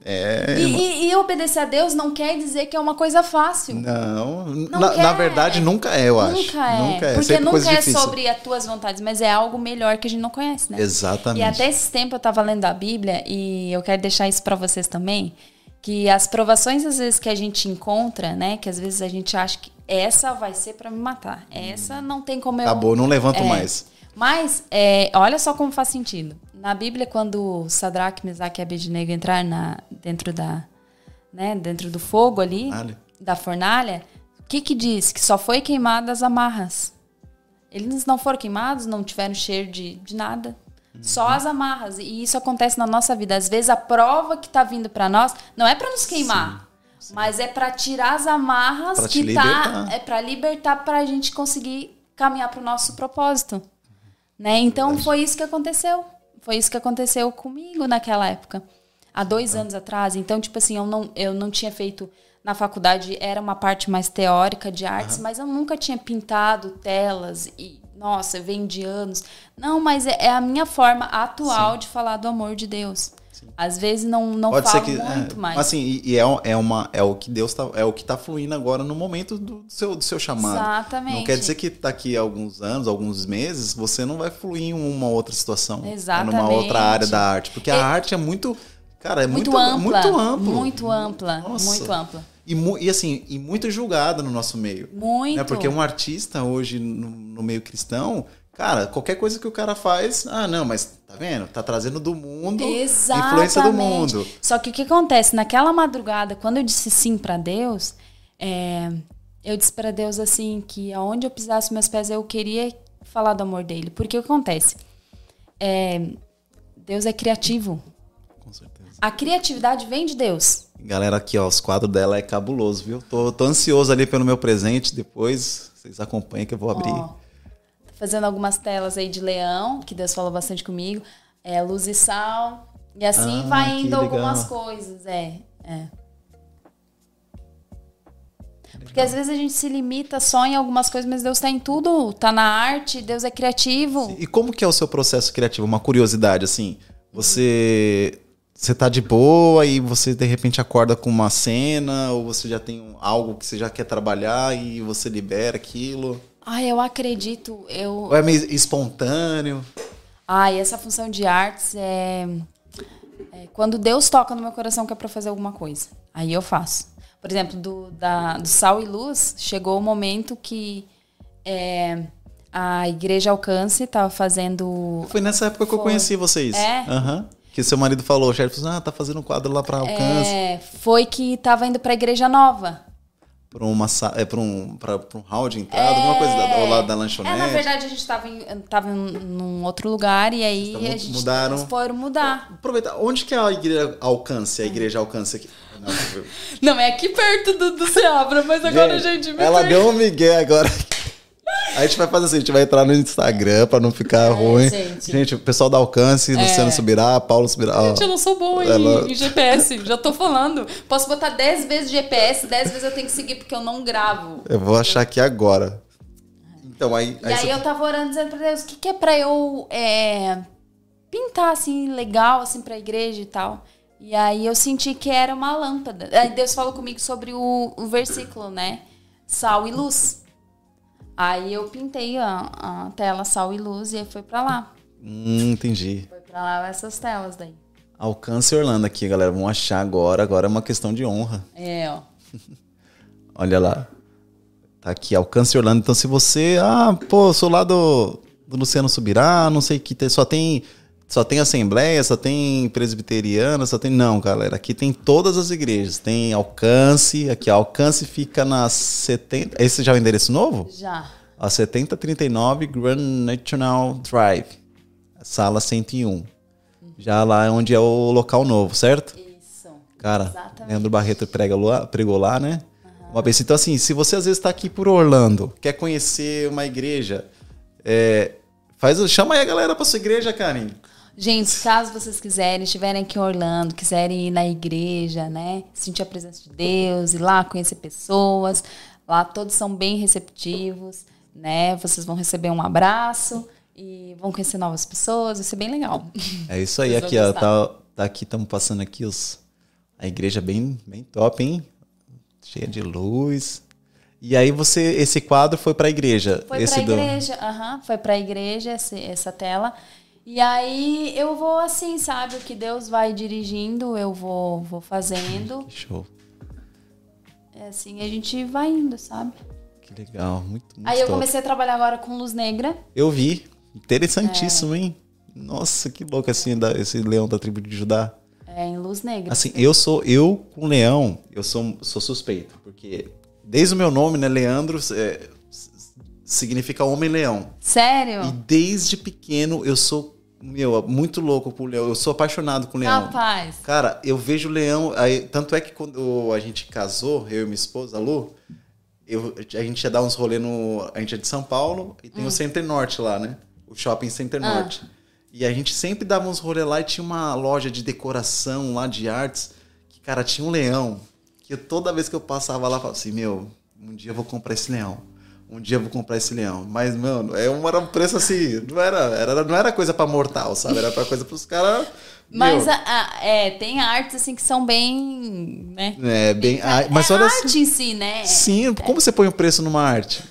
É. E, e- e obedecer a Deus não quer dizer que é uma coisa fácil. Não, Não na, na verdade nunca é, eu acho. Nunca é. Nunca é. Porque Sempre nunca é difícil. sobre as tuas vontades, mas é algo melhor que a gente não conhece, né? Exatamente. E até esse tempo eu tava lendo a Bíblia e eu quero deixar isso pra vocês também, que as provações às vezes que a gente encontra, né, que às vezes a gente acha que essa vai ser pra me matar, essa não tem como eu Acabou, não levanto É. mais. Mas é, olha só como faz sentido. Na Bíblia, quando Sadraque, Mesaque e Abednego entraram na, dentro da, né, dentro do fogo ali, Olha. da fornalha, o que que diz? Que só foi queimada as amarras. Eles não foram queimados, não tiveram cheiro de, de nada. Só Uhum. as amarras. E isso acontece na nossa vida. Às vezes a prova que tá vindo para nós não é para nos queimar, mas é para tirar as amarras Pra que tá libertar. é para libertar para a gente conseguir caminhar para o nosso propósito. Né? Então foi isso que aconteceu. Foi isso que aconteceu comigo naquela época. Há dois anos atrás. Então, tipo assim, eu não, eu não tinha feito na faculdade, era uma parte mais teórica de artes, mas eu nunca tinha pintado telas e, nossa, vem de anos. Não, mas é, é a minha forma atual de falar do amor de Deus. Às vezes não, não Pode ser falo que. muito é, mais. Assim, e, e é, é, uma, é o que Deus tá. É o que tá fluindo agora no momento do seu, do seu chamado. Exatamente. Não quer dizer que daqui a alguns anos, alguns meses, você não vai fluir em uma outra situação. Exatamente. Numa outra área da arte. Porque É- a arte é muito. Cara, é muito, muito, ampla. muito amplo. Muito ampla. Nossa. Muito ampla. E, e assim, e muito julgada no nosso meio. Muito. Né? Porque um artista hoje no, no meio cristão, cara, qualquer coisa que o cara faz, ah, não, mas tá vendo? Tá trazendo do mundo Exatamente. influência do mundo. Só que o que acontece? Naquela madrugada, quando eu disse sim pra Deus, é, eu disse pra Deus assim que aonde eu pisasse meus pés eu queria falar do amor dele. Porque o que acontece? É, Deus é criativo. Com certeza. A criatividade vem de Deus. Galera, aqui, ó, os quadros dela é cabuloso, viu? Tô, tô ansioso ali pelo meu presente. Depois vocês acompanhem que eu vou abrir. Tô fazendo algumas telas aí de leão, que Deus falou bastante comigo. É, luz e sal. E assim Ah, vai indo algumas coisas, é. é. Porque às vezes a gente se limita só em algumas coisas, mas Deus tá em tudo. Tá na arte, Deus é criativo. E como que é o seu processo criativo? Uma curiosidade, assim. Você. Você tá de boa e você de repente acorda com uma cena, ou você já tem algo que você já quer trabalhar e você libera aquilo? Ai, eu acredito. Eu, Ou é meio espontâneo? Ai, essa função de artes é, é quando Deus toca no meu coração que é pra fazer alguma coisa. Aí eu faço. Por exemplo, do, da, do Sal e Luz, chegou o momento que é, a Igreja Alcance estava fazendo. Foi nessa época que eu Foi. conheci vocês. É? Aham. Que seu marido falou, o chefe falou, ah, tá fazendo um quadro lá pra alcance. É, foi que estava indo pra Igreja Nova. Pra, uma, é, pra, um, pra um hall de entrada, alguma coisa da, ao lado da lanchonete. É, na verdade, a gente estava em, tava em num outro lugar e aí Vocês a gente mudaram. eles foram mudar. Aproveita, onde que é a igreja alcance? A igreja alcance aqui. Não. Não, é aqui perto do, do Seabra, mas agora a gente me ela deu um migué agora. A gente vai fazer assim, a gente vai entrar no Instagram pra não ficar ruim. gente. Gente. o pessoal da Alcance, Luciano Subirá, Paulo Subirá. Gente, eu não sou boa em, Ela- em GPS, já tô falando. Posso botar 10 vezes GPS, 10 vezes eu tenho que seguir porque eu não gravo. Eu vou achar aqui agora. Então, aí. E aí você- eu tava orando dizendo pra Deus, o que, que é pra eu é, pintar assim, legal, assim, pra igreja e tal. E aí eu senti que era uma lâmpada. Aí Deus falou comigo sobre o, o versículo, né? Sal e luz. Aí eu pintei a, a tela sal e luz e aí foi pra lá. Hum, entendi. Foi pra lá essas telas daí. Alcance Orlando aqui, galera. Vamos achar agora. Agora é uma questão de honra. É, ó. Olha lá. Tá aqui, Alcance Orlando. Então, se você. Ah, pô, sou lá do, do Luciano Subirá, não sei o que. Só tem. Só tem Assembleia, só tem Presbiteriana, só tem. Não, galera. Aqui tem todas as igrejas. Tem Alcance. Aqui, Alcance fica na 70. Esse já é o endereço novo? Já. A 7039 Grand National Drive. Sala 101. Já lá é onde é o local novo, certo? Isso. Cara, Exatamente. Leandro Barreto prega lá, pregou lá, né? Uma vez. Então, assim, se você às vezes está aqui por Orlando, quer conhecer uma igreja, é, faz, chama aí a galera pra sua igreja, Karen. Gente, caso vocês quiserem, estiverem aqui em Orlando, quiserem ir na igreja, né? Sentir a presença de Deus, ir lá conhecer pessoas. Lá todos são bem receptivos, né? Vocês vão receber um abraço e vão conhecer novas pessoas, vai ser bem legal. É isso aí, aqui, ó. Tá, tá aqui, estamos passando aqui os. A igreja bem, bem top, hein? Cheia de luz. E aí você, esse quadro foi pra igreja. Foi pra do- igreja, aham, foi pra igreja esse- essa tela. E aí eu vou assim, sabe? O que Deus vai dirigindo, eu vou, vou fazendo. Que show. É assim, a gente vai indo, sabe? Que legal. Muito, muito Aí eu top. comecei a trabalhar agora com luz negra. Eu vi. É. Interessantíssimo, hein? Nossa, que louco assim, da- esse leão da tribo de Judá. É, em luz negra. Assim, eu sou, eu com leão, eu sou, sou suspeito, porque desde o meu nome, né, Leandro, é, significa homem-leão. Sério? E desde pequeno eu sou, meu, muito louco por leão, eu sou apaixonado com leão. Rapaz. Cara, eu vejo leão, aí, tanto é que quando a gente casou, eu e minha esposa, a Lu, eu, a gente ia dar uns rolê no. A gente é de São Paulo e Hum. tem o Center Norte lá, né? O shopping Center Ah. Norte. E a gente sempre dava uns rolê lá e tinha uma loja de decoração lá de artes que, cara, tinha um leão. Que eu- toda vez que eu passava lá, eu falava assim: Meu, um dia eu vou comprar esse leão. Um dia eu vou comprar esse leão. Mas, mano, é um, era um preço assim. Não era, era, não era coisa pra mortal, sabe? Era pra coisa pros caras. Mas a- a- é, tem artes assim que são bem. Né? É, bem. ah, mas é olha. arte em si, né? Sim, como você põe o preço numa arte?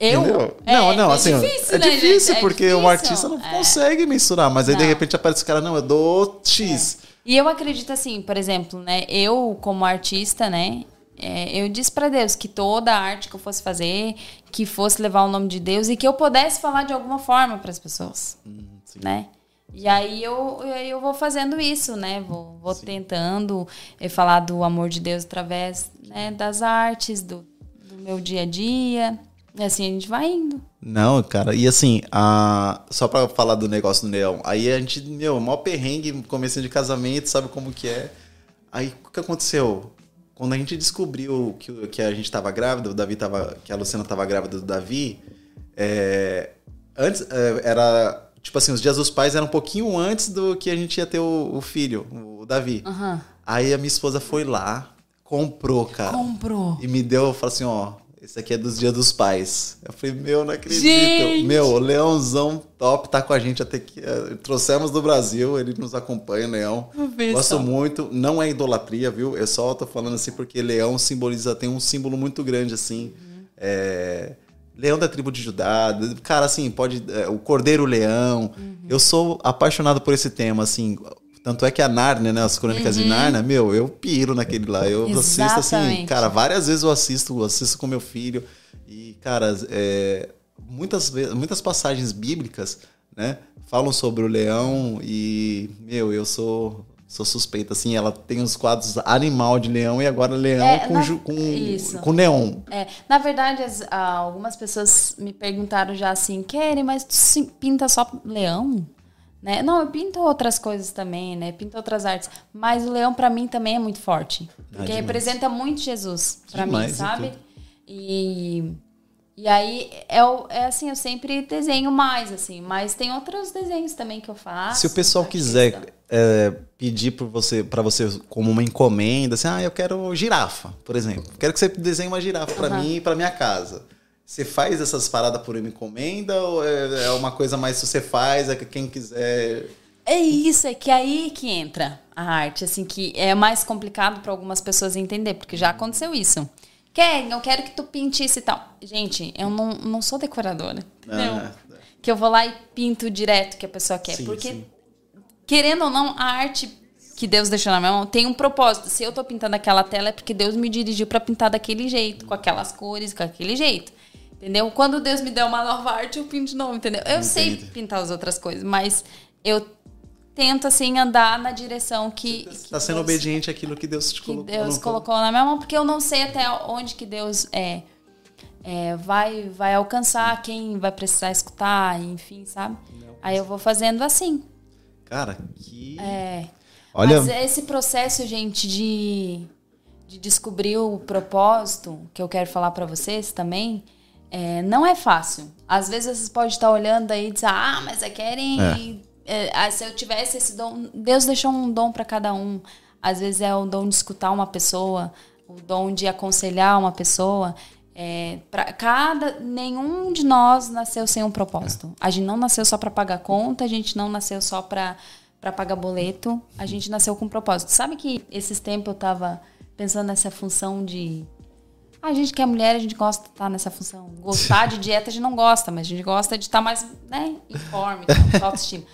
Eu? É, não, não, é assim, difícil, é né, difícil, gente? É porque difícil. um artista não É. consegue mensurar, mas aí de Não. repente aparece o cara, não, eu dou X. E eu acredito assim, por exemplo, né? Eu, como artista, né? É, eu disse pra Deus que toda a arte que eu fosse fazer, que fosse levar o nome de Deus e que eu pudesse falar de alguma forma para as pessoas, sim. né? E aí eu, eu, vou fazendo isso, né? Vou, vou tentando eh, falar do amor de Deus através né, das artes, do, do meu dia a dia. E assim a gente vai indo. Não, cara, e assim, a... só pra falar do negócio do leão, aí a gente, meu, maior perrengue, começo de casamento, sabe como que é. Aí o que aconteceu? Quando a gente descobriu que, que a gente tava grávida, o Davi tava, que a Luciana tava grávida do Davi, é, antes é, era, tipo assim, os dias dos pais eram um pouquinho antes do que a gente ia ter o, o filho, o Davi. Aham. Aí a minha esposa foi lá, comprou, cara. Comprou. E me deu, falou assim, ó, esse aqui é dos dias dos pais. Eu falei, meu, não acredito. Gente! Meu, o Leãozão top tá com a gente até que eh, trouxemos do Brasil, ele nos acompanha, Leão. Gosto só. muito, não é idolatria, viu? Eu só tô falando assim porque Leão simboliza, tem um símbolo muito grande assim. É, Leão da tribo de Judá, cara, assim, pode. é, o Cordeiro Leão. Eu sou apaixonado por esse tema, assim. Tanto é que a Narnia, né? As crônicas de Narnia, meu, eu piro naquele lá. Eu assisto assim, Exatamente. cara, várias vezes eu assisto, assisto com meu filho. E, cara, é, muitas, muitas passagens bíblicas, né? Falam sobre o leão e, meu, eu sou. Sou suspeita, assim, ela tem os quadros animal de leão e agora leão É, com, na- com, isso. com neon. É, na verdade, as- algumas pessoas me perguntaram já assim, Kelly, mas tu pinta só leão? Né? Não, eu pinto outras coisas também, né? Pinto outras artes. Mas o leão, pra mim, também é muito forte. Porque demais. representa muito Jesus, pra mim, sabe? então. E, E aí, é, é assim, eu sempre desenho mais, assim. Mas tem outros desenhos também que eu faço. Se o pessoal quiser é, pedir para você, para você como uma encomenda, assim, ah, eu quero girafa, por exemplo. Quero que você desenhe uma girafa para Aham. mim e para minha casa. Você faz essas paradas por encomenda ou é, é uma coisa mais se você faz, é que quem quiser. É isso, é que aí que entra a arte, assim, que é mais complicado para algumas pessoas entender, porque já aconteceu isso. Quer, eu quero que tu pinte isso e tal. Gente, eu não, não sou decoradora, entendeu? Ah, Que eu vou lá e pinto direto o que a pessoa quer. Sim, porque, sim. querendo ou não, a arte que Deus deixou na minha mão tem um propósito. Se eu tô pintando aquela tela, é porque Deus me dirigiu para pintar daquele jeito, com aquelas cores, com aquele jeito. Entendeu? Quando Deus me der uma nova arte, eu pinto de novo, entendeu? Eu sei Entendo. pintar as outras coisas, mas eu tento, assim, andar na direção que. que Está sendo Deus- obediente àquilo que Deus te que colocou. Deus colocou na minha mão, porque eu não sei até onde que Deus é, é, vai, vai alcançar, quem vai precisar escutar, enfim, sabe? Aí eu vou fazendo assim. Cara, que. É. Olha, Mas esse processo, gente, de, de descobrir o propósito, que eu quero falar pra vocês também, é, não é fácil. Às vezes vocês podem estar olhando aí e dizer, ah, mas é querem. é, ah, se eu tivesse esse dom. Deus deixou um dom pra cada um. Às vezes é o dom de escutar uma pessoa, o dom de aconselhar uma pessoa. É, pra cada nenhum de nós nasceu sem um propósito. A gente não nasceu só para pagar conta, a gente não nasceu só para para pagar boleto, a gente nasceu com um propósito. Sabe que esses tempos eu tava pensando nessa função de a gente que é mulher, a gente gosta de estar nessa função. Gostar de dieta a gente não gosta, mas a gente gosta de estar mais, né, informe, com autoestima.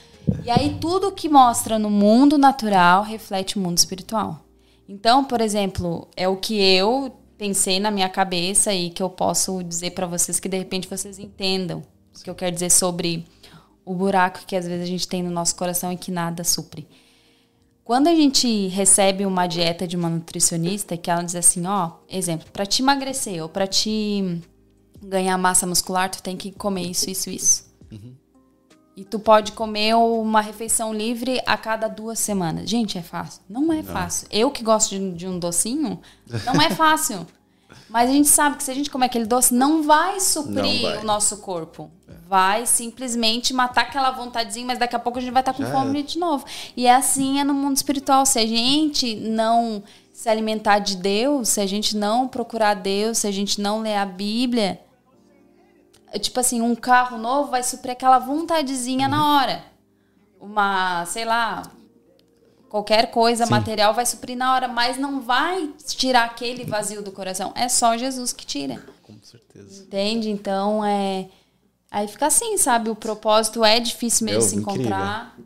E aí tudo que mostra no mundo natural reflete o mundo espiritual. Então, por exemplo, é o que eu pensei na minha cabeça e que eu posso dizer pra vocês que de repente vocês entendam o que eu quero dizer sobre o buraco que às vezes a gente tem no nosso coração e que nada supre. Quando a gente recebe uma dieta de uma nutricionista que ela diz assim, ó, exemplo, para te emagrecer ou para te ganhar massa muscular, tu tem que comer isso, isso, isso. E tu pode comer uma refeição livre a cada duas semanas. Gente, é fácil? Não é fácil. Eu que gosto de, de um docinho, não é fácil. Mas a gente sabe que se a gente comer aquele doce, não vai suprir Não vai. o nosso corpo. Vai simplesmente matar aquela vontadezinha, mas daqui a pouco a gente vai estar com Já fome é. de novo. E é assim é no mundo espiritual. Se a gente não se alimentar de Deus, se a gente não procurar Deus, se a gente não ler a Bíblia, é tipo assim, um carro novo vai suprir aquela vontadezinha Uhum. na hora. Uma, sei lá, qualquer coisa Sim. material vai suprir na hora, mas não vai tirar aquele vazio do coração. É só Jesus que tira. com certeza. Entende? Então é. Aí fica assim, sabe? O propósito é difícil mesmo Meu, se incrível. encontrar.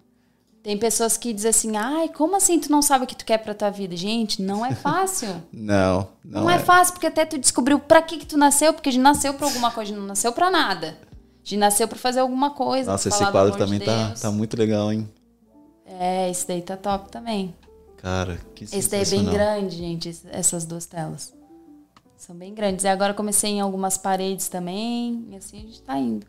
Tem pessoas que dizem assim, ai, como assim tu não sabe o que tu quer pra tua vida? Gente, não é fácil. Não, não, Não, é. fácil, porque até tu descobriu pra que que tu nasceu, porque a gente nasceu pra alguma coisa, a gente não nasceu pra nada. A gente nasceu pra fazer alguma coisa. Nossa, esse quadro também de tá, tá muito legal, hein? É, esse daí tá top também. Cara, que Esse daí é bem grande, gente, es- essas duas telas. São bem grandes. E agora comecei em algumas paredes também, e assim a gente tá indo.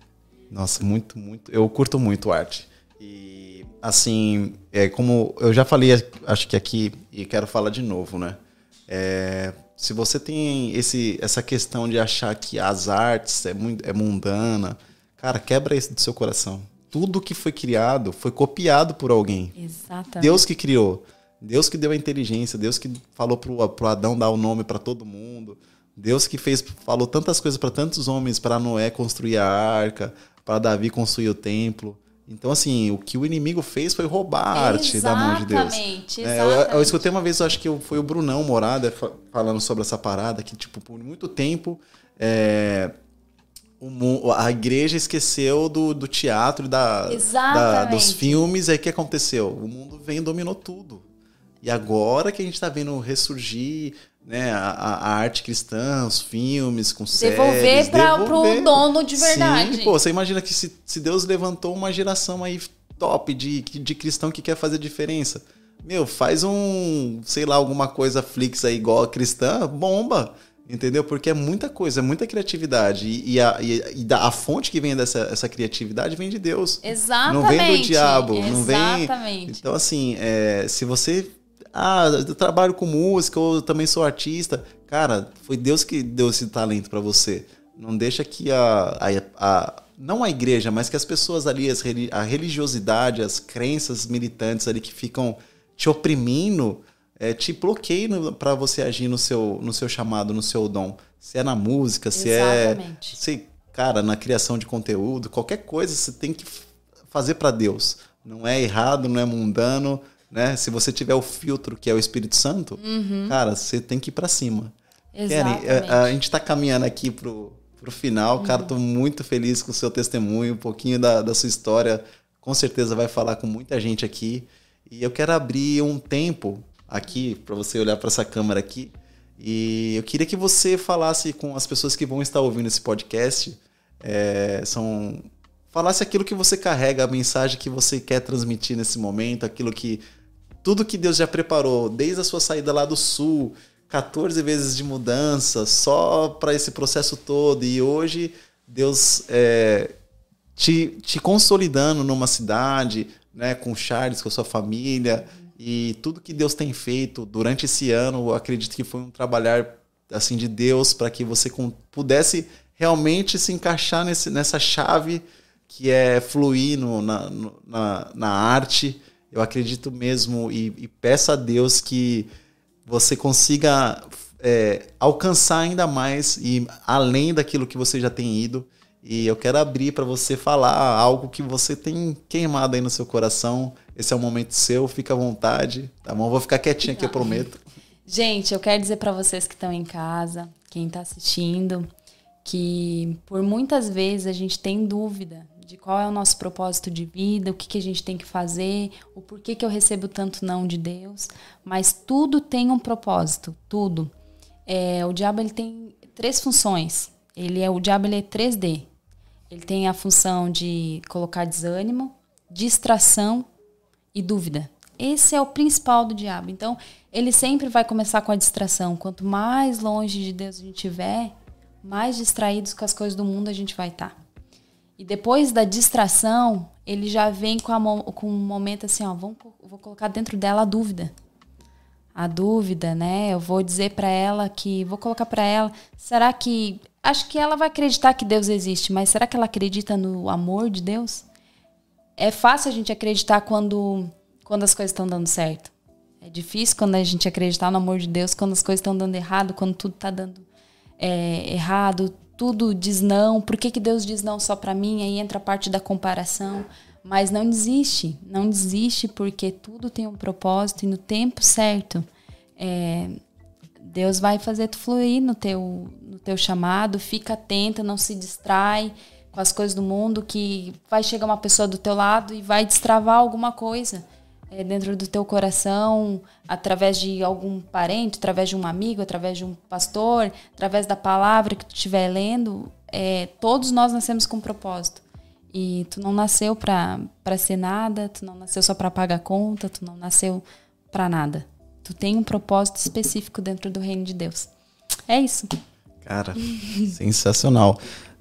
Nossa, muito, muito. Eu curto muito arte. E, assim, é como eu já falei, acho que aqui, e quero falar de novo, né? É, se você tem esse, essa questão de achar que as artes é, muito, é mundana, cara, quebra isso do seu coração. Tudo que foi criado foi copiado por alguém. Exatamente. Deus que criou. Deus que deu a inteligência, Deus que falou pro, pro Adão dar o nome para todo mundo. Deus que fez, falou tantas coisas para tantos homens, para Noé construir a arca, para Davi construir o templo. Então, assim, o que o inimigo fez foi roubar a arte da mão de Deus. Exatamente, É, eu, eu exatamente. escutei uma vez, eu acho que foi o Brunão Morada fa- falando sobre essa parada, que, tipo, por muito tempo é, o a igreja esqueceu do, do teatro, e da, da- dos filmes, aí o que aconteceu? O mundo veio e dominou tudo. E agora que a gente está vendo ressurgir né, a, a- arte cristã, os filmes com Devolver séries, pra, devolver. pro dono de verdade. Sim, pô, você imagina que se, se Deus levantou uma geração aí top de, de cristão que quer fazer diferença. Meu, faz um, sei lá, alguma coisa Flix aí igual a cristã, bomba. Entendeu? Porque é muita coisa, é muita criatividade. E, e a, e, e da- a fonte que vem dessa essa criatividade vem de Deus. Exatamente. Não vem do diabo. Não vem. Exatamente. Então, assim, é, se você. Ah, eu trabalho com música, ou eu também sou artista. Cara, foi Deus que deu esse talento pra você. não deixa que a, a, a não a igreja, mas que as pessoas ali, as, a religiosidade, as crenças militantes ali que ficam te oprimindo, é, te bloqueiam para você agir no seu, no seu chamado, no seu dom. Se é na música, se é Exatamente. é. Se, cara, na criação de conteúdo, qualquer coisa você tem que fazer para Deus. Não é errado, não é mundano, né? Se você tiver o filtro que é o Espírito Santo, Uhum. cara, você tem que ir para cima. Exatamente. Keren, a, a gente está caminhando aqui pro, pro final, cara, tô muito feliz com o seu testemunho, um pouquinho da, da sua história, com certeza vai falar com muita gente aqui. E eu quero abrir um tempo aqui para você olhar para essa câmera aqui. E eu queria que você falasse com as pessoas que vão estar ouvindo esse podcast, é, são falasse aquilo que você carrega, a mensagem que você quer transmitir nesse momento, aquilo que tudo que Deus já preparou, desde a sua saída lá do sul, 14 vezes de mudança, só para esse processo todo, e hoje Deus é, te, te consolidando numa cidade, né, com Charles, com a sua família, e tudo que Deus tem feito durante esse ano, eu acredito que foi um trabalhar assim de Deus para que você pudesse realmente se encaixar nesse, nessa chave que é fluir no, na, na, na, arte. Eu acredito mesmo e, e peço a Deus que você consiga é, alcançar ainda mais e além daquilo que você já tem ido. E eu quero abrir para você falar algo que você tem queimado aí no seu coração. Esse é o momento seu, fica à vontade, tá bom? Vou ficar quietinho aqui, eu prometo. Gente, eu quero dizer para vocês que estão em casa, quem está assistindo, que por muitas vezes a gente tem dúvida de qual é o nosso propósito de vida, o que, que a gente tem que fazer, o porquê que eu recebo tanto não de Deus, mas tudo tem um propósito, tudo. É, o diabo ele tem três funções. Ele é o diabo ele é 3D. Ele tem a função de colocar desânimo, distração e dúvida. Esse é o principal do diabo. Então, ele sempre vai começar com a distração. Quanto mais longe de Deus a gente estiver, mais distraídos com as coisas do mundo a gente vai estar. Tá. E depois da distração, ele já vem com, a, com um momento assim, ó, vamos, vou colocar dentro dela a dúvida. A dúvida, né? Eu vou dizer para ela que, vou colocar para ela, será que, acho que ela vai acreditar que Deus existe, mas será que ela acredita no amor de Deus? É fácil a gente acreditar quando, quando as coisas estão dando certo. É difícil quando a gente acreditar no amor de Deus, quando as coisas estão dando errado, quando tudo está dando é, errado, tudo diz não. Por que, que Deus diz não só para mim? Aí entra a parte da comparação. Mas não desiste, não desiste porque tudo tem um propósito e no tempo certo é, Deus vai fazer tu fluir no teu, no teu chamado. Fica atenta, não se distrai com as coisas do mundo que vai chegar uma pessoa do teu lado e vai destravar alguma coisa é, dentro do teu coração, através de algum parente, através de um amigo, através de um pastor, através da palavra que tu estiver lendo. É, todos nós nascemos com um propósito. E tu não nasceu para ser nada, tu não nasceu só para pagar conta, tu não nasceu para nada. Tu tem um propósito específico dentro do reino de Deus. É isso. Cara, sensacional.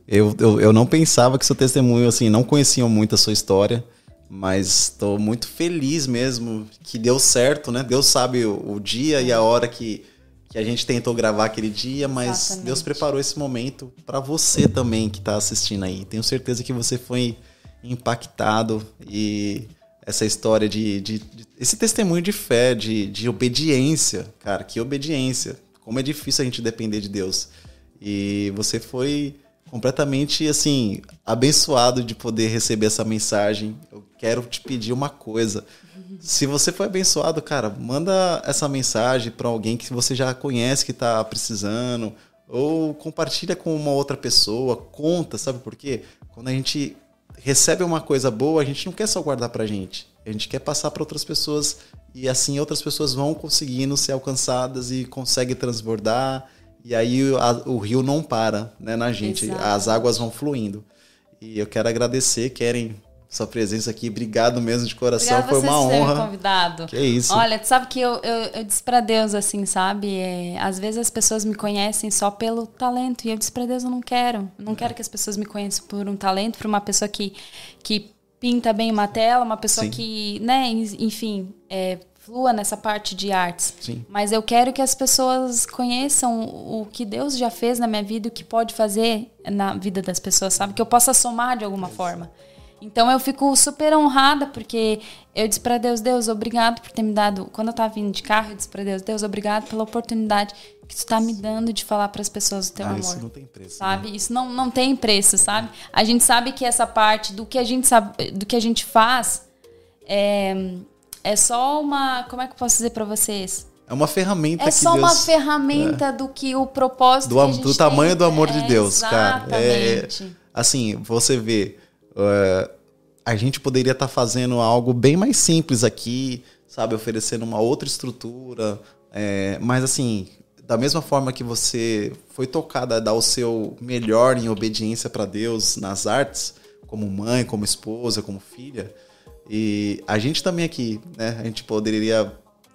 Eu, eu, eu não pensava que seu testemunho, assim, não conhecia muito a sua história. Mas estou muito feliz mesmo que deu certo, né? Deus sabe o, o dia e a hora que, que a gente tentou gravar aquele dia, mas Exatamente. Deus preparou esse momento para você também que está assistindo aí. Tenho certeza que você foi impactado e essa história de, de, de esse testemunho de fé, de, de obediência, cara, que obediência. Como é difícil a gente depender de Deus. E você foi completamente assim abençoado de poder receber essa mensagem. Eu quero te pedir uma coisa. Se você foi abençoado, cara, manda essa mensagem para alguém que você já conhece que está precisando ou compartilha com uma outra pessoa, conta, sabe por quê? Quando a gente recebe uma coisa boa, a gente não quer só guardar pra gente. A gente quer passar para outras pessoas e assim outras pessoas vão conseguindo ser alcançadas e conseguem transbordar e aí a, o rio não para né, na gente, Exato. as águas vão fluindo. E eu quero agradecer, querem sua presença aqui. Obrigado mesmo de coração, Obrigado foi uma honra. convidado. Que isso. Olha, tu sabe que eu, eu, eu disse para Deus assim, sabe? É, às vezes as pessoas me conhecem só pelo talento e eu disse para Deus eu não quero, eu não é. quero que as pessoas me conheçam por um talento, por uma pessoa que que pinta bem uma tela, uma pessoa Sim. que, né, enfim, é, flua nessa parte de artes. Sim. Mas eu quero que as pessoas conheçam o que Deus já fez na minha vida e o que pode fazer na vida das pessoas, sabe? Que eu possa somar de alguma forma. Então eu fico super honrada porque eu disse para Deus, Deus, obrigado por ter me dado. Quando eu tava vindo de carro, eu disse para Deus, Deus, obrigado pela oportunidade que tu tá me dando de falar para as pessoas o teu Ah, amor. isso não tem preço. Sabe? Isso não, não tem preço, sabe? A gente sabe que essa parte do que a gente sabe, do que a gente faz é, é só uma, como é que eu posso dizer para vocês? É uma ferramenta É só Deus... uma ferramenta do que o propósito do, do tamanho tem. do amor de É, Deus, cara. É, Exatamente. assim, você vê, é, a gente poderia estar fazendo algo bem mais simples aqui, sabe, oferecendo uma outra estrutura, é, mas assim, da mesma forma que você foi tocada a dar o seu melhor em obediência para Deus nas artes, como mãe, como esposa, como filha, e a gente também aqui, né, a gente poderia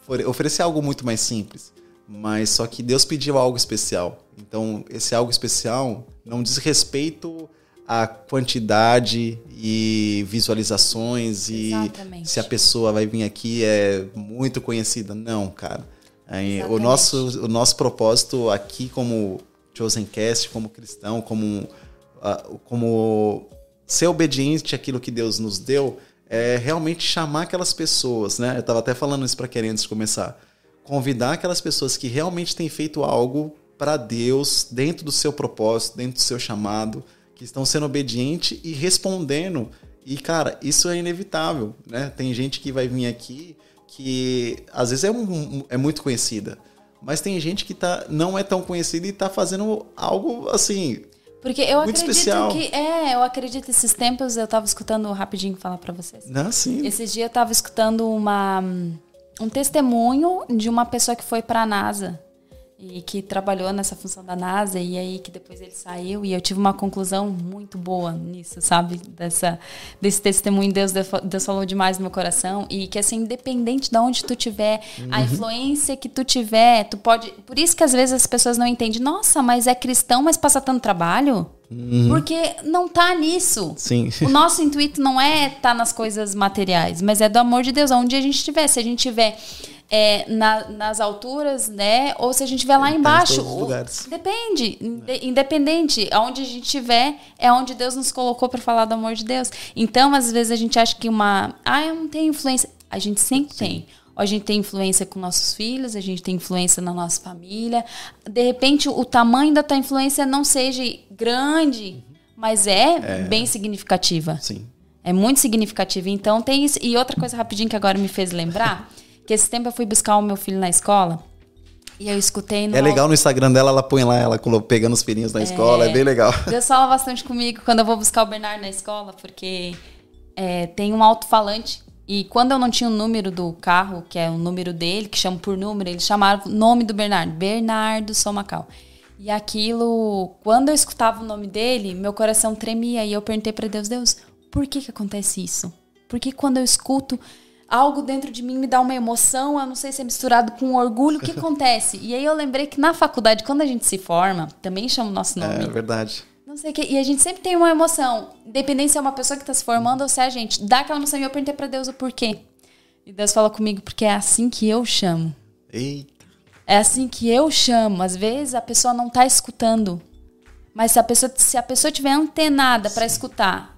ofere- oferecer algo muito mais simples. Mas só que Deus pediu algo especial. Então, esse algo especial não diz respeito à quantidade e visualizações e Exatamente. se a pessoa vai vir aqui é muito conhecida. Não, cara. O, Exatamente. nosso, o nosso propósito aqui como Chosen Cast, como cristão, como, ah, como ser obediente àquilo que Deus nos deu, é realmente chamar aquelas pessoas, né? Eu estava até falando isso para querer antes de começar. Convidar aquelas pessoas que realmente têm feito algo para Deus dentro do seu propósito, dentro do seu chamado, que estão sendo obedientes e respondendo. E, cara, isso é inevitável, né? Tem gente que vai vir aqui que às vezes é, um- é muito conhecida, mas tem gente que tá, não é tão conhecida e tá fazendo algo assim. Porque eu Muito acredito especial. que. É, eu acredito esses tempos, eu tava escutando rapidinho falar pra vocês. Não, assim. Esses dias eu tava escutando uma, um testemunho de uma pessoa que foi pra NASA e que trabalhou nessa função da NASA e aí que depois ele saiu e eu tive uma conclusão muito boa nisso, sabe? Dessa, desse testemunho, Deus, Deus falou demais no meu coração e que assim, independente de onde tu tiver, a influência que tu tiver, tu pode... Por isso que às vezes as pessoas não entendem, nossa, mas é cristão, mas passa tanto trabalho? Porque não tá nisso. Sim. O nosso intuito não é estar nas coisas materiais, mas é do amor de Deus, onde a gente estiver. Se a gente estiver é, na- nas alturas, né? Ou se a gente estiver lá em embaixo. todos os o- lugares. Depende. Inde- Independente. Aonde a gente estiver, é onde Deus nos colocou para falar do amor de Deus. Então, às vezes, a gente acha que uma. Ah, eu não tenho influência. A gente sempre tem. Ou a gente tem influência com nossos filhos, a gente tem influência na nossa família. De repente, o tamanho da tua influência não seja grande, mas é, bem significativa. Sim. É muito significativa. Então tem isso. E outra coisa rapidinho que agora me fez lembrar, que esse tempo eu fui buscar o meu filho na escola e eu escutei no É legal no Instagram dela, ela põe lá, ela pegando os filhinhos na escola, é bem legal. Deus fala bastante comigo quando eu vou buscar o Bernardo na escola, porque é, tem um alto-falante. E quando eu não tinha o número do carro, que é o número dele, que chama por número, eles chamaram o nome do Bernardo, Bernardo Somacal. E aquilo, quando eu escutava o nome dele, meu coração tremia. E eu perguntei para Deus, Deus, por que que acontece isso? Por que quando eu escuto algo dentro de mim me dá uma emoção, eu não sei se é misturado com orgulho, o que acontece? E aí eu lembrei que na faculdade, quando a gente se forma, também chama o nosso nome. É verdade. Não sei o que. E a gente sempre tem uma emoção. Independente se é uma pessoa que tá se formando ou se é a gente. Dá aquela emoção e eu perguntei pra Deus o porquê. E Deus falou comigo, porque é assim que eu chamo. Eita. É assim que eu chamo. Às vezes a pessoa não tá escutando. Mas se a pessoa, se a pessoa tiver antenada pra escutar,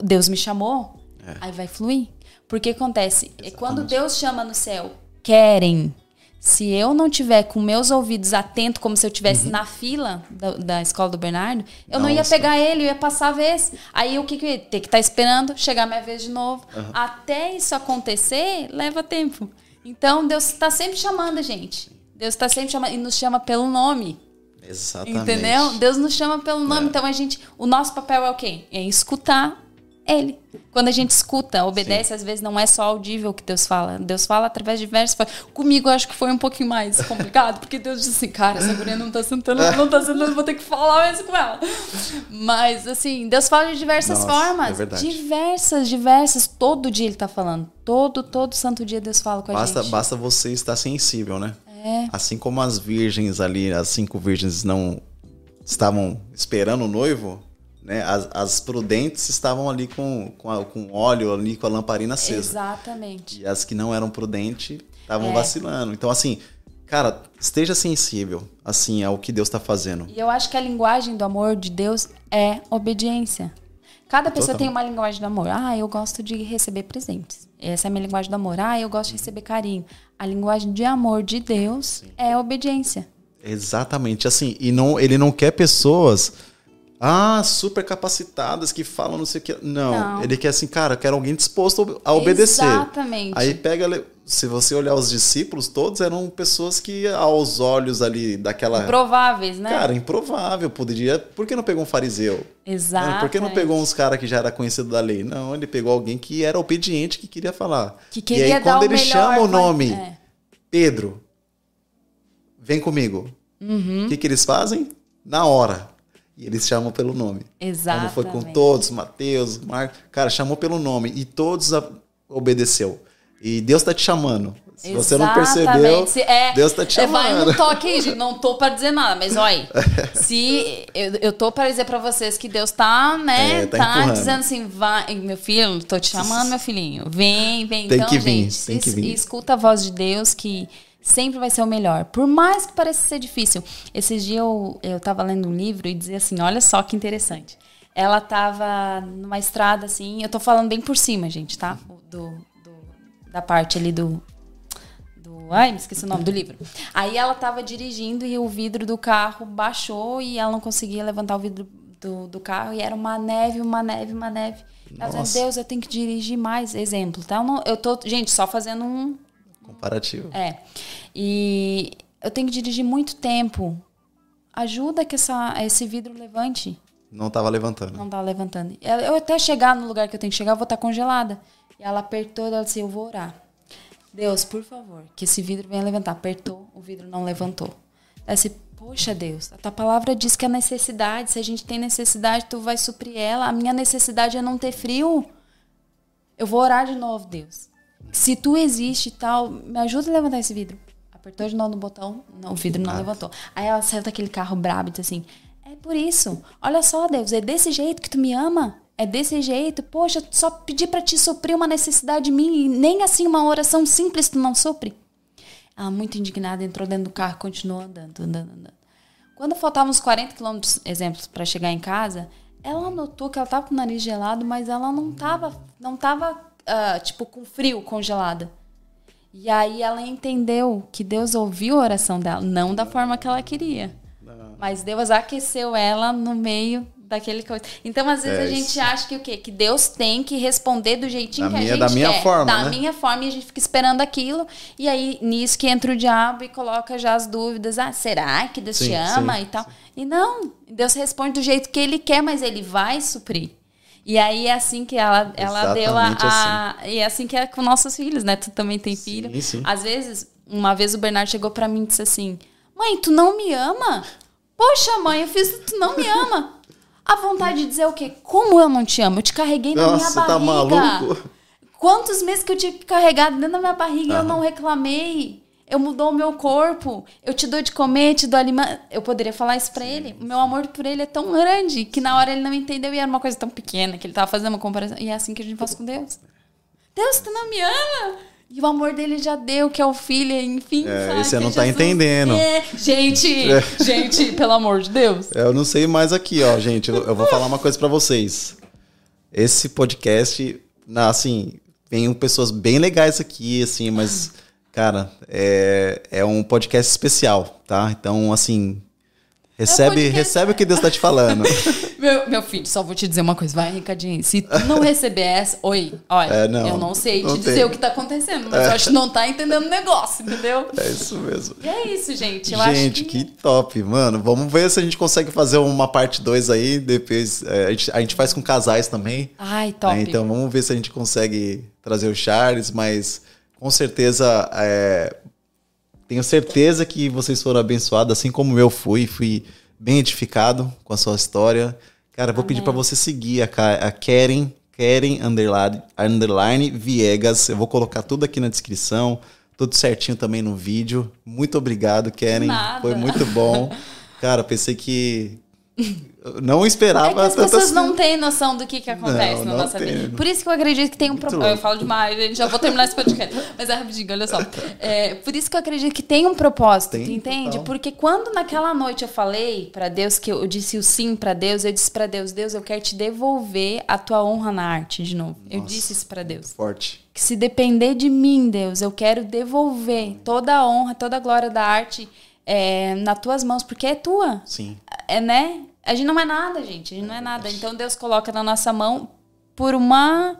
Deus me chamou, aí vai fluir. Porque acontece, é quando Deus chama no céu, querem. Se eu não tiver com meus ouvidos atentos, como se eu estivesse na fila da, da escola do Bernardo, eu não ia Nossa. pegar ele, eu ia passar a vez. Aí o que que eu ia ter que estar esperando chegar a minha vez de novo. Até isso acontecer, leva tempo. Então Deus está sempre chamando a gente. Deus está sempre chamando e nos chama pelo nome. Exatamente. Entendeu? Deus nos chama pelo nome. Então a gente, o nosso papel é o quê? É escutar ele. Quando a gente escuta, obedece, às vezes não é só audível o que Deus fala. Deus fala através de diversos. Comigo acho que foi um pouquinho mais complicado, porque Deus disse assim, cara, essa guria não tá sentando, não tá sentando, vou ter que falar mesmo com ela. Mas assim, Deus fala de diversas Nossa, formas. é diversas, diversas. Todo dia ele tá falando. Todo, todo santo dia Deus fala com a Basta, gente. basta você estar sensível, né? É. Assim como as virgens ali, as cinco virgens não estavam esperando o noivo, né? As, as prudentes estavam ali com, com, a- com óleo, ali com a lamparina acesa. Exatamente. E as que não eram prudentes estavam É. vacilando. Então, assim, cara, esteja sensível, assim, ao que Deus está fazendo. E eu acho que a linguagem do amor de Deus é obediência. Cada pessoa Total. tem uma linguagem do amor. Ah, eu gosto de receber presentes. Essa é a minha linguagem do amor. Ah, eu gosto de receber carinho. A linguagem de amor de Deus é obediência. Exatamente, assim, e não, ele não quer pessoas ah, super capacitadas que falam não sei o que. Não, Não. ele quer assim, cara, quero alguém disposto a obedecer. Exatamente. Aí pega, se você olhar os discípulos, todos eram pessoas que aos olhos ali daquela Prováveis, né? Cara, improvável, poderia. Por que não pegou um fariseu? Exato. Né? Por que não pegou uns caras que já era conhecido da lei? Não, ele pegou alguém que era obediente, que queria falar. Que queria e aí, dar quando o ele melhor, chama o nome, é. Pedro, vem comigo. Uhum. O que, que eles fazem? Na hora. E eles chamam pelo nome. Exatamente. Como foi com todos, Mateus, Marcos. Cara, chamou pelo nome. E todos a- obedeceu. E Deus tá te chamando. Se você não percebeu, Exatamente. Se- é, Deus tá te é, Vai chamando. no toque aí, gente. Não tô pra dizer nada, mas olha, se eu, eu tô pra dizer pra vocês que Deus tá, né, É, tá tá, dizendo assim, vai, meu filho, tô te chamando, meu filhinho. Vem, vem. Tem então, que vir, gente, tem que vir. escuta a voz de Deus que sempre vai ser o melhor. Por mais que pareça ser difícil. Esses dias eu, eu tava lendo um livro e dizia assim, olha só que interessante. Ela tava numa estrada assim, eu tô falando bem por cima, gente, tá? Do, do- da parte ali do, do. Ai, me esqueci o nome do livro. Aí ela tava dirigindo e o vidro do carro baixou e ela não conseguia levantar o vidro do, do carro e era uma neve, uma neve, uma neve. Ela dizendo, Nossa. Deus, eu tenho que dirigir mais. Exemplo, tá? Eu, não- eu tô, gente, só fazendo um. Comparativo. É. E eu tenho que dirigir muito tempo. Ajuda que essa, esse vidro levante. Não tava levantando. Não tá levantando. Eu até chegar no lugar que eu tenho que chegar, eu vou estar congelada. E ela apertou e ela disse, eu vou orar. Deus, por favor, que esse vidro venha levantar. Apertou, o vidro não levantou. Ela disse, poxa Deus, a tua palavra diz que a necessidade, se a gente tem necessidade, tu vai suprir ela. A minha necessidade é não ter frio. Eu vou orar de novo, Deus. Se tu existe e tal, me ajuda a levantar esse vidro. Apertou de novo no botão, não, o vidro não levantou. Aí ela saiu daquele carro brabo e disse assim: É por isso. Olha só, Deus, é desse jeito que tu me ama? É desse jeito? Poxa, só pedi pra te suprir uma necessidade minha e nem assim uma oração simples tu não supre. Ela, muito indignada, entrou dentro do carro e continuou andando, andando, andando. Quando faltavam uns 40 quilômetros, exemplos, para chegar em casa, ela notou que ela tava com o nariz gelado, mas ela não tava, não tava, ah, tipo, com frio, congelada. E aí ela entendeu que Deus ouviu a oração dela, não da forma que ela queria. Mas Deus aqueceu ela no meio daquele coisa. Então, às vezes, É a gente isso. acha que o quê? Que Deus tem que responder do jeitinho Da que minha- a da gente minha quer. forma, Da né? minha forma, e a gente fica esperando aquilo. E aí, nisso que entra o diabo e coloca já as dúvidas. Ah, será que Deus te Sim, ama sim, e tal? E não, Deus responde do jeito que ele quer, mas ele vai suprir. E aí é assim que ela, ela deu a, a- E é assim que é com nossos filhos, né? Tu também tem filho. Sim, sim. Às vezes, uma vez o Bernardo chegou pra mim e disse assim: Mãe, tu não me ama? Poxa, mãe, eu fiz, tu não me ama. A vontade de dizer o quê? Como eu não te amo? Eu te carreguei na minha Nossa, tá barriga. maluco? Quantos meses que eu tive que carregar dentro da minha barriga e eu não reclamei? Eu mudou o meu corpo. Eu te dou de comer, te dou alimento. Eu poderia falar isso pra ele. O meu amor por ele é tão grande que na hora ele não entendeu e era uma coisa tão pequena que ele tava fazendo uma comparação. E é assim que a gente faz com Deus. Deus, tu não me ama? E o amor dele já deu, que é o filho, enfim. É, sabe? você não é tá Jesus. entendendo. É, gente, gente, pelo amor de Deus. Eu não sei mais aqui, ó, gente. Eu, eu vou falar uma coisa pra vocês. Esse podcast, assim, tem pessoas bem legais aqui, assim, mas, cara, é, é um podcast especial, tá? Então, assim, recebe, podcast- recebe o que Deus tá te falando. Meu, meu filho, só vou te dizer uma coisa, vai, Ricardinho. Se tu não receber essa, oi, olha, É, não, eu não sei não te dizer tem. o que tá acontecendo, mas eu acho que não tá entendendo o negócio, entendeu? É isso mesmo. E é isso, gente. Eu gente, que... que top, mano. Vamos ver se a gente consegue fazer uma parte 2 aí. Depois é, a, gente, a gente faz com casais também. Ai, top. né? Então vamos ver se a gente consegue trazer o Charles, mas com certeza é, tenho certeza que vocês foram abençoados, assim como eu fui, fui bem edificado com a sua história. Cara, vou pedir para você seguir a, a Karen, Karen underline, underline Viegas. Eu vou colocar tudo aqui na descrição, tudo certinho também no vídeo. Muito obrigado, Karen. Nada. Foi muito bom. Cara, pensei que não esperava É que as tantas pessoas não têm noção do que, que acontece Não, na não nossa tem. vida. Por isso que eu acredito que tem um propósito. Eu falo demais, gente. Já vou terminar esse podcast. Mas é rapidinho, olha só. É, por isso que eu acredito que tem um propósito, Tem, entende? total. Porque quando naquela noite eu falei pra Deus, que eu disse o sim pra Deus, eu disse pra Deus, Deus, eu quero te devolver a tua honra na arte de novo. Eu disse isso pra Deus. forte. Que se depender de mim, Deus, eu quero devolver toda a honra, toda a glória da arte é, nas tuas mãos, porque é tua. Sim. É, né? A gente não é nada, gente. A gente não é nada. Então Deus coloca na nossa mão por uma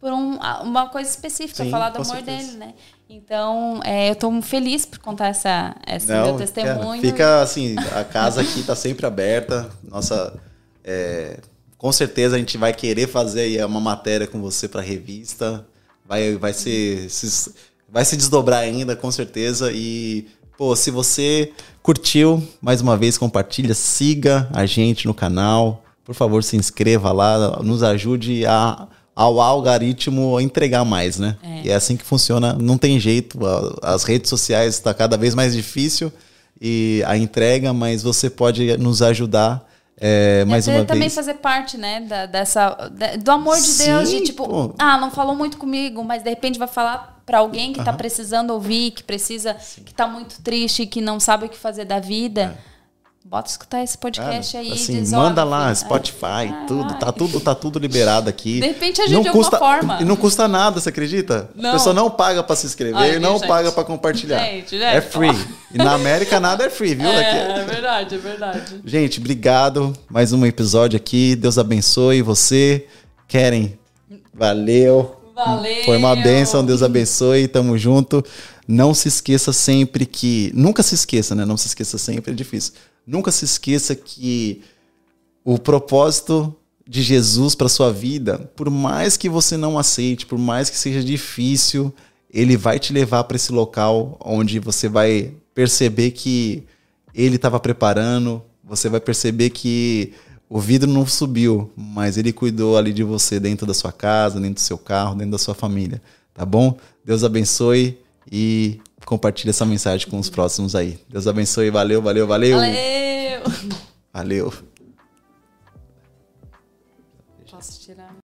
por um- uma coisa específica, Sim, falar do amor certeza. dele, né? Então, é, eu tô feliz por contar essa, esse meu Não, testemunho. cara, fica assim, a casa aqui tá sempre aberta. Nossa, é, com certeza a gente vai querer fazer aí uma matéria com você para revista. Vai, vai ser, se, vai se desdobrar ainda, com certeza. E pô, se você curtiu, mais uma vez compartilha, siga a gente no canal. Por favor, se inscreva lá, nos ajude a ao algoritmo a entregar mais, né? E é assim que funciona, não tem jeito. As redes sociais está cada vez mais difícil e a entrega, mas você pode nos ajudar é, mais Até uma também vez. fazer parte, né, da- dessa, da- do amor de Sim, Deus, de tipo, pô. ah, não falou muito comigo, mas de repente vai falar pra alguém que tá precisando ouvir, que precisa, que tá muito triste, que não sabe o que fazer da vida. Bota escutar esse Cara, podcast aí, assim, manda lá, filho, Spotify, ah, tudo, tá tudo, tá tudo liberado aqui. De repente ajude não de alguma custa, forma. E não custa nada, você acredita? Não. A pessoa não paga pra se inscrever, Ai, não gente. paga pra compartilhar. Gente, gente, é free. ó. E na América nada é free, viu? É, é verdade, é verdade. Gente, obrigado. Mais um episódio aqui. Deus abençoe você. Querem? Valeu. Valeu. Foi uma bênção. Deus abençoe. Tamo junto. Não se esqueça sempre que. Nunca se esqueça, né? Não se esqueça sempre, é difícil. Nunca se esqueça que o propósito de Jesus para sua vida, por mais que você não aceite, por mais que seja difícil, ele vai te levar para esse local onde você vai perceber que ele estava preparando, você vai perceber que o vidro não subiu, mas ele cuidou ali de você dentro da sua casa, dentro do seu carro, dentro da sua família, tá bom? Deus abençoe e compartilhe essa mensagem com os próximos aí. Deus abençoe, valeu, valeu, valeu. Valeu. Valeu. Posso tirar?